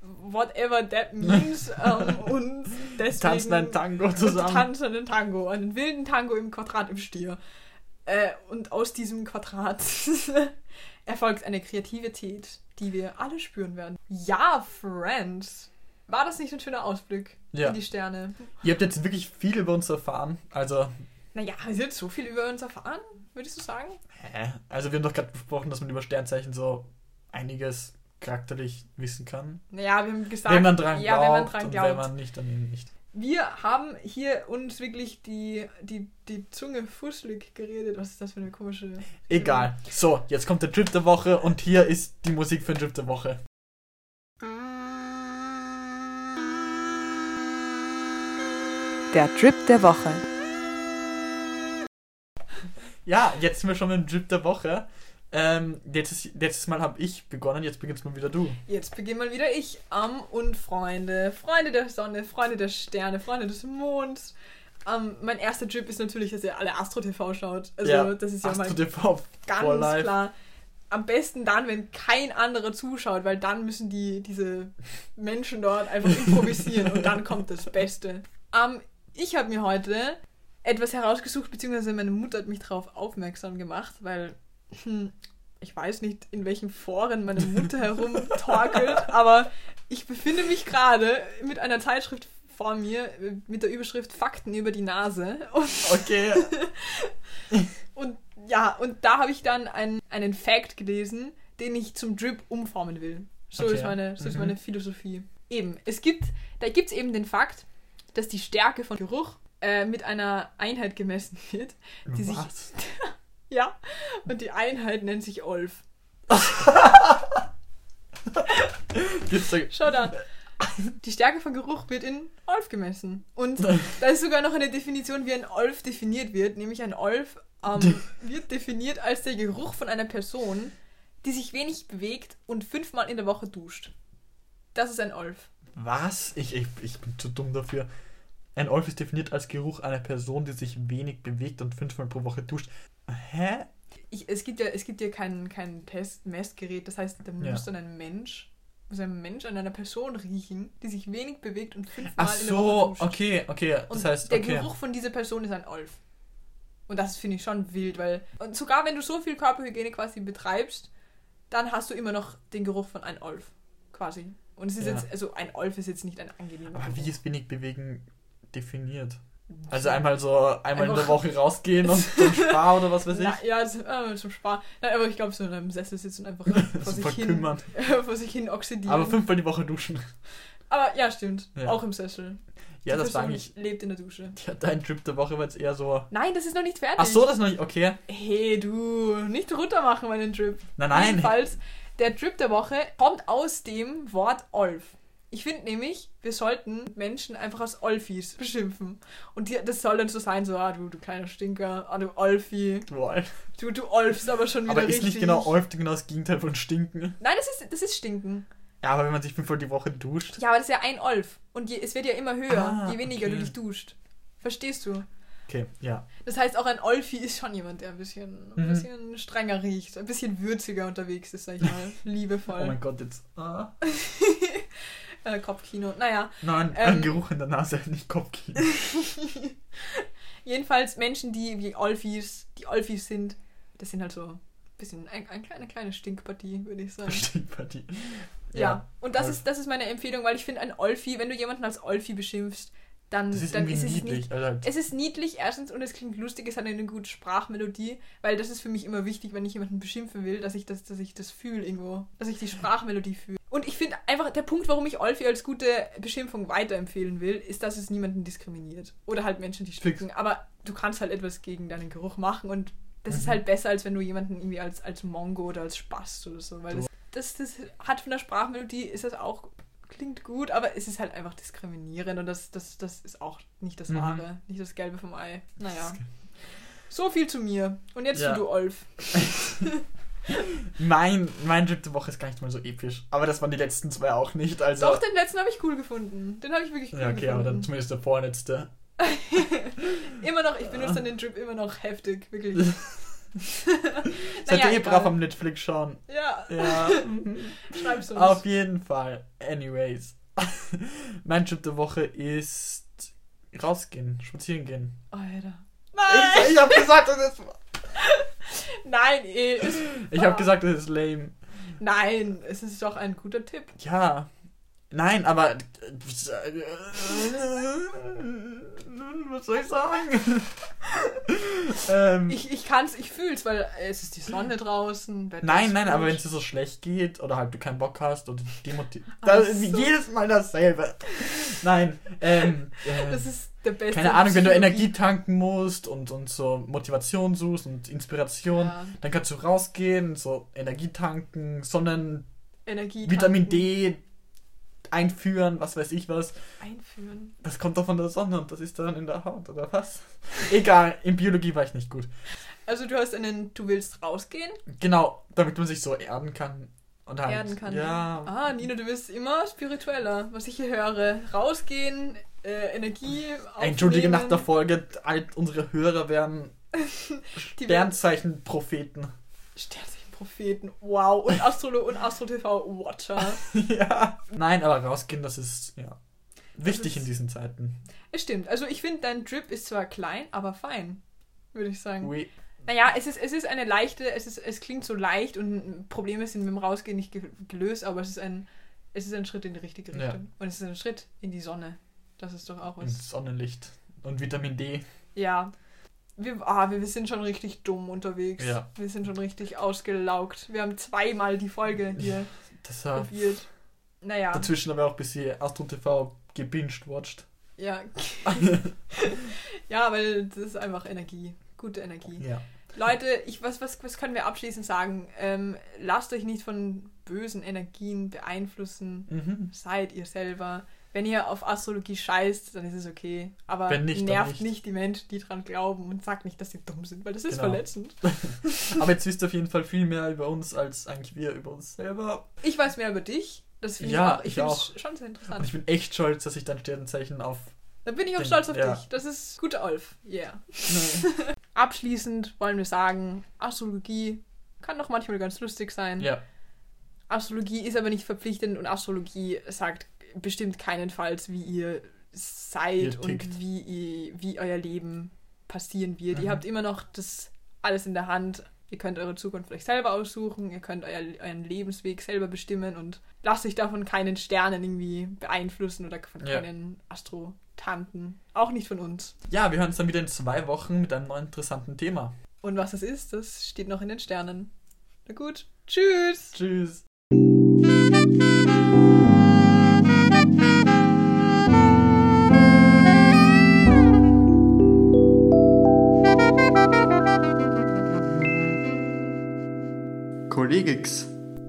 whatever that [LAUGHS] means. ähm, und deswegen. Tanzen ein Tango zusammen. Tanzen einen Tango, einen wilden Tango im Quadrat im Stier. Äh, und aus diesem Quadrat [LAUGHS] erfolgt eine Kreativität, die wir alle spüren werden. Ja, Friends. War das nicht ein schöner Ausblick Ja. in die Sterne? Ihr habt jetzt wirklich viel über uns erfahren. Also, Naja, wir sind so viel über uns erfahren, würdest du sagen? hä? Also wir haben doch gerade besprochen, dass man über Sternzeichen so einiges charakterlich wissen kann. Naja, wir haben gesagt, wenn man dran ja, glaubt wenn man dran und glaubt. wenn man nicht, dann eben nicht. Wir haben hier uns wirklich die, die, die Zunge fußlig geredet. Was ist das für eine komische. Egal. So, jetzt kommt der Trip der Woche und hier ist die Musik für den Trip der Woche. Der Trip der Woche. Ja, jetzt sind wir schon mit dem Trip der Woche. Ähm, letztes, letztes Mal habe ich begonnen, jetzt beginnst mal wieder du. Jetzt beginne mal wieder ich. Am und Freunde. Freunde der Sonne, Freunde der Sterne, Freunde des Monds. Ähm, mein erster Trip ist natürlich, dass ihr alle Astro TV schaut. Also, das ist ja Astro mein TV for ganz life. klar. Am besten dann, wenn kein anderer zuschaut, weil dann müssen die, diese Menschen dort einfach improvisieren und dann kommt das Beste. Ähm, ich habe mir heute etwas herausgesucht, beziehungsweise meine Mutter hat mich darauf aufmerksam gemacht, weil hm, ich weiß nicht, in welchen Foren meine Mutter [LAUGHS] herumtorkelt, aber ich befinde mich gerade mit einer Zeitschrift vor mir mit der Überschrift Fakten über die Nase und Okay. [LAUGHS] und ja, und da habe ich dann einen, einen Fact gelesen, den ich zum Drip umformen will. So, Okay. ist, meine, so ist Mhm. meine Philosophie. Eben, es gibt, da gibt es eben den Fakt, dass die Stärke von Geruch äh, mit einer Einheit gemessen wird. Die sich, Was? [LAUGHS] ja, und die Einheit nennt sich Olf. Da, Schau dann. Die Stärke von Geruch wird in Olf gemessen. Und da ist sogar noch eine Definition, wie ein Olf definiert wird. Nämlich ein Olf ähm, [LAUGHS] wird definiert als der Geruch von einer Person, die sich wenig bewegt und fünfmal in der Woche duscht. Das ist ein Olf. Was? Ich, ich, ich bin zu dumm dafür. Ein Olf ist definiert als Geruch einer Person, die sich wenig bewegt und fünfmal pro Woche duscht. Hä? Ich, es gibt ja, es gibt ja kein, kein Test, Messgerät. Das heißt, da Ja. muss dann ein Mensch, muss ein Mensch an einer Person riechen, die sich wenig bewegt und fünfmal Ach in der Woche so, duscht. okay, okay. Das Und heißt, der okay. Geruch von dieser Person ist ein Olf. Und das finde ich schon wild, weil und sogar wenn du so viel Körperhygiene quasi betreibst, dann hast du immer noch den Geruch von ein Olf quasi. Und es ist Ja. jetzt, also ein Olf ist jetzt nicht ein angenehmer Aber Geruch. wie ist wenig bewegen definiert? Also einmal so, einmal in der Einfach- Woche rausgehen [LAUGHS] und zum Spar oder was weiß ich? Na, ja, das, äh, zum Spaß. Nein, aber ich glaube, so in einem Sessel sitzen und einfach [LAUGHS] vor, sich hin, verkümmern. [LAUGHS] vor sich hin oxidieren. Aber fünfmal die Woche duschen. Aber ja, stimmt. Ja. Auch im Sessel. Ja, Die das war Person eigentlich. lebt in der Dusche. Ja, dein Trip der Woche war jetzt eher so. Nein, das ist noch nicht fertig. Ach so, das ist noch nicht. Okay. Hey, du, nicht runter machen meinen Trip. Nein, nein. Jedenfalls, Der Drip der Woche kommt aus dem Wort Olf. Ich finde nämlich, wir sollten Menschen einfach als Olfis beschimpfen. Und die, das soll dann so sein, so, ah, du, du kleiner Stinker, ah, du Olfi, Boah. du, du Olfst aber schon wieder Aber ist richtig. nicht genau Olf genau das Gegenteil von Stinken? Nein, das ist, das ist Stinken. Ja, aber wenn man sich fünfmal die Woche duscht. Ja, aber das ist ja ein Olf. Und je, es wird ja immer höher, Ah, je weniger du okay. dich duscht. Verstehst du? Okay, ja. Das heißt, auch ein Olfi ist schon jemand, der ein bisschen, ein Mhm. bisschen strenger riecht, ein bisschen würziger unterwegs ist, sag ich mal. [LAUGHS] Liebevoll. Oh mein Gott, jetzt. Ah. [LAUGHS] äh, Kopfkino. Naja, Nein, Ähm. ein Geruch in der Nase, [LAUGHS] nicht Kopfkino. [LAUGHS] jedenfalls Menschen, die wie Olfis, die Olfis sind, das sind halt so ein bisschen ein, ein, eine kleine Stinkpartie, würde ich sagen. [LAUGHS] Stinkpartie. Ja, und das Olf. ist, das ist meine Empfehlung, weil ich finde, ein Olfi, wenn du jemanden als Olfi beschimpfst, dann, Das ist dann ist es niedlich. halt, Es ist niedlich, erstens, und es klingt lustig, es hat eine gute Sprachmelodie, weil das ist für mich immer wichtig, wenn ich jemanden beschimpfen will, dass ich das, dass ich das fühle irgendwo, dass ich die Sprachmelodie fühle. Und ich finde einfach, der Punkt, warum ich Olfi als gute Beschimpfung weiterempfehlen will, ist, dass es niemanden diskriminiert. Oder halt Menschen, die stinken. Aber du kannst halt etwas gegen deinen Geruch machen und das ist Mhm. halt besser, als wenn du jemanden irgendwie als, als Mongo oder als Spast oder so, weil das, das, das hat von der Sprachmelodie, ist das auch, klingt gut, aber es ist halt einfach diskriminierend und das, das, das ist auch nicht das Mhm. Wahre, nicht das Gelbe vom Ei. Naja. So viel zu mir. Und jetzt Ja. zu du, Olf. [LAUGHS] mein, mein Trip der Woche ist gar nicht mal so episch. Aber das waren die letzten zwei auch nicht. Also, Doch, den letzten habe ich cool gefunden. Den habe ich wirklich cool ja, okay, aber dann gefunden. zumindest der vorletzte. [LAUGHS] Immer noch, ich benutze dann den Drip immer noch heftig, wirklich. [LAUGHS] Seid ihr eh egal. brav am Netflix schauen? Ja, Ja. [LAUGHS] schreib's uns. Auf jeden Fall. Anyways. [LAUGHS] mein Trip der Woche ist rausgehen, spazieren gehen. Alter. Ich, Nein, ich hab gesagt, das ist. [LAUGHS] nein, eh, es, Ich hab gesagt, das ist lame. nein, es ist doch ein guter Tipp. Ja. Nein, aber. Was soll ich sagen? [LAUGHS] ähm, Ich, ich kann's, ich fühl's, weil es ist die Sonne draußen. Nein, nein, aber gut. wenn es dir so schlecht geht oder halt du keinen Bock hast oder demotiviert. Das ist so. jedes Mal dasselbe. Nein, ähm. [LAUGHS] äh, Das ist der beste. keine Ahnung, wenn du Energie tanken musst und, und so Motivation suchst und Inspiration, Ja, dann kannst du rausgehen, so Energie tanken, Sonnen, Energie. Vitamin tanken, D einführen, was weiß ich was. Einführen. Das kommt doch von der Sonne und das ist dann in der Haut, oder was? Egal, in Biologie war ich nicht gut. Also du hast einen, du willst rausgehen, Genau, damit man sich so erden kann. Und halt, erden kann. Ja. Ah, Nino, du wirst immer spiritueller, was ich hier höre. Rausgehen, äh, Energie. Entschuldige, nach aufnehmen. der Folge, all unsere Hörer werden [LAUGHS] Die werden- Sternzeichen-Propheten, wow. Und Astro und Astro TV Watcher. [LAUGHS] ja. Nein, aber rausgehen, das ist ja wichtig ist- in diesen Zeiten. Es stimmt. Also ich finde, dein Drip ist zwar klein, aber fein. Würde ich sagen. Oui. Naja, es ist, es ist eine leichte, es, ist, es klingt so leicht und Probleme sind mit dem Rausgehen nicht ge- gelöst, aber es ist ein, es ist ein Schritt in die richtige Ja. Richtung. Und es ist ein Schritt in die Sonne. Das ist doch auch was. Sonnenlicht. Und Vitamin D. Ja. Wir, ah, wir, wir sind schon richtig dumm unterwegs. Ja. Wir sind schon richtig ausgelaugt. Wir haben zweimal die Folge hier Deshalb. probiert. Naja, Dazwischen haben wir auch ein bisschen Astro TV gebinged watched. ja. [LAUGHS] ja, weil das ist einfach Energie. Gute Energie. Ja. Leute, ich, was, was, was können wir abschließend sagen? Ähm, lasst euch nicht von bösen Energien beeinflussen. Mhm. Seid ihr selber. Wenn ihr auf Astrologie scheißt, dann ist es okay. Aber nicht, nervt nicht. nicht. die Menschen, die dran glauben und sagt nicht, dass sie dumm sind, weil das ist Genau. verletzend. [LAUGHS] Aber jetzt wisst ihr auf jeden Fall viel mehr über uns, als eigentlich wir über uns selber. Ich weiß mehr über dich. Das finde Ja, ich auch. Ich ich auch. schon sehr Und interessant. ich bin echt stolz, dass ich dein Sternzeichen auf. Dann bin ich auch Den- stolz auf ja. dich. Das ist guter Olf. Yeah. [LAUGHS] Abschließend wollen wir sagen, Astrologie kann doch manchmal ganz lustig sein. ja. Astrologie ist aber nicht verpflichtend und Astrologie sagt bestimmt keinenfalls, wie ihr seid Ihr und wie, ihr, wie euer Leben passieren wird. Mhm. Ihr habt immer noch das alles in der Hand. Ihr könnt eure Zukunft euch selber aussuchen, ihr könnt euer, euren Lebensweg selber bestimmen und lasst euch davon keinen Sternen irgendwie beeinflussen oder von Ja. keinen Astrotanten. Auch nicht von uns. Ja, wir hören uns dann wieder in zwei Wochen mit einem neuen interessanten Thema. Und was das ist, das steht noch in den Sternen. Na gut, tschüss! Tschüss.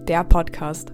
Der Podcast.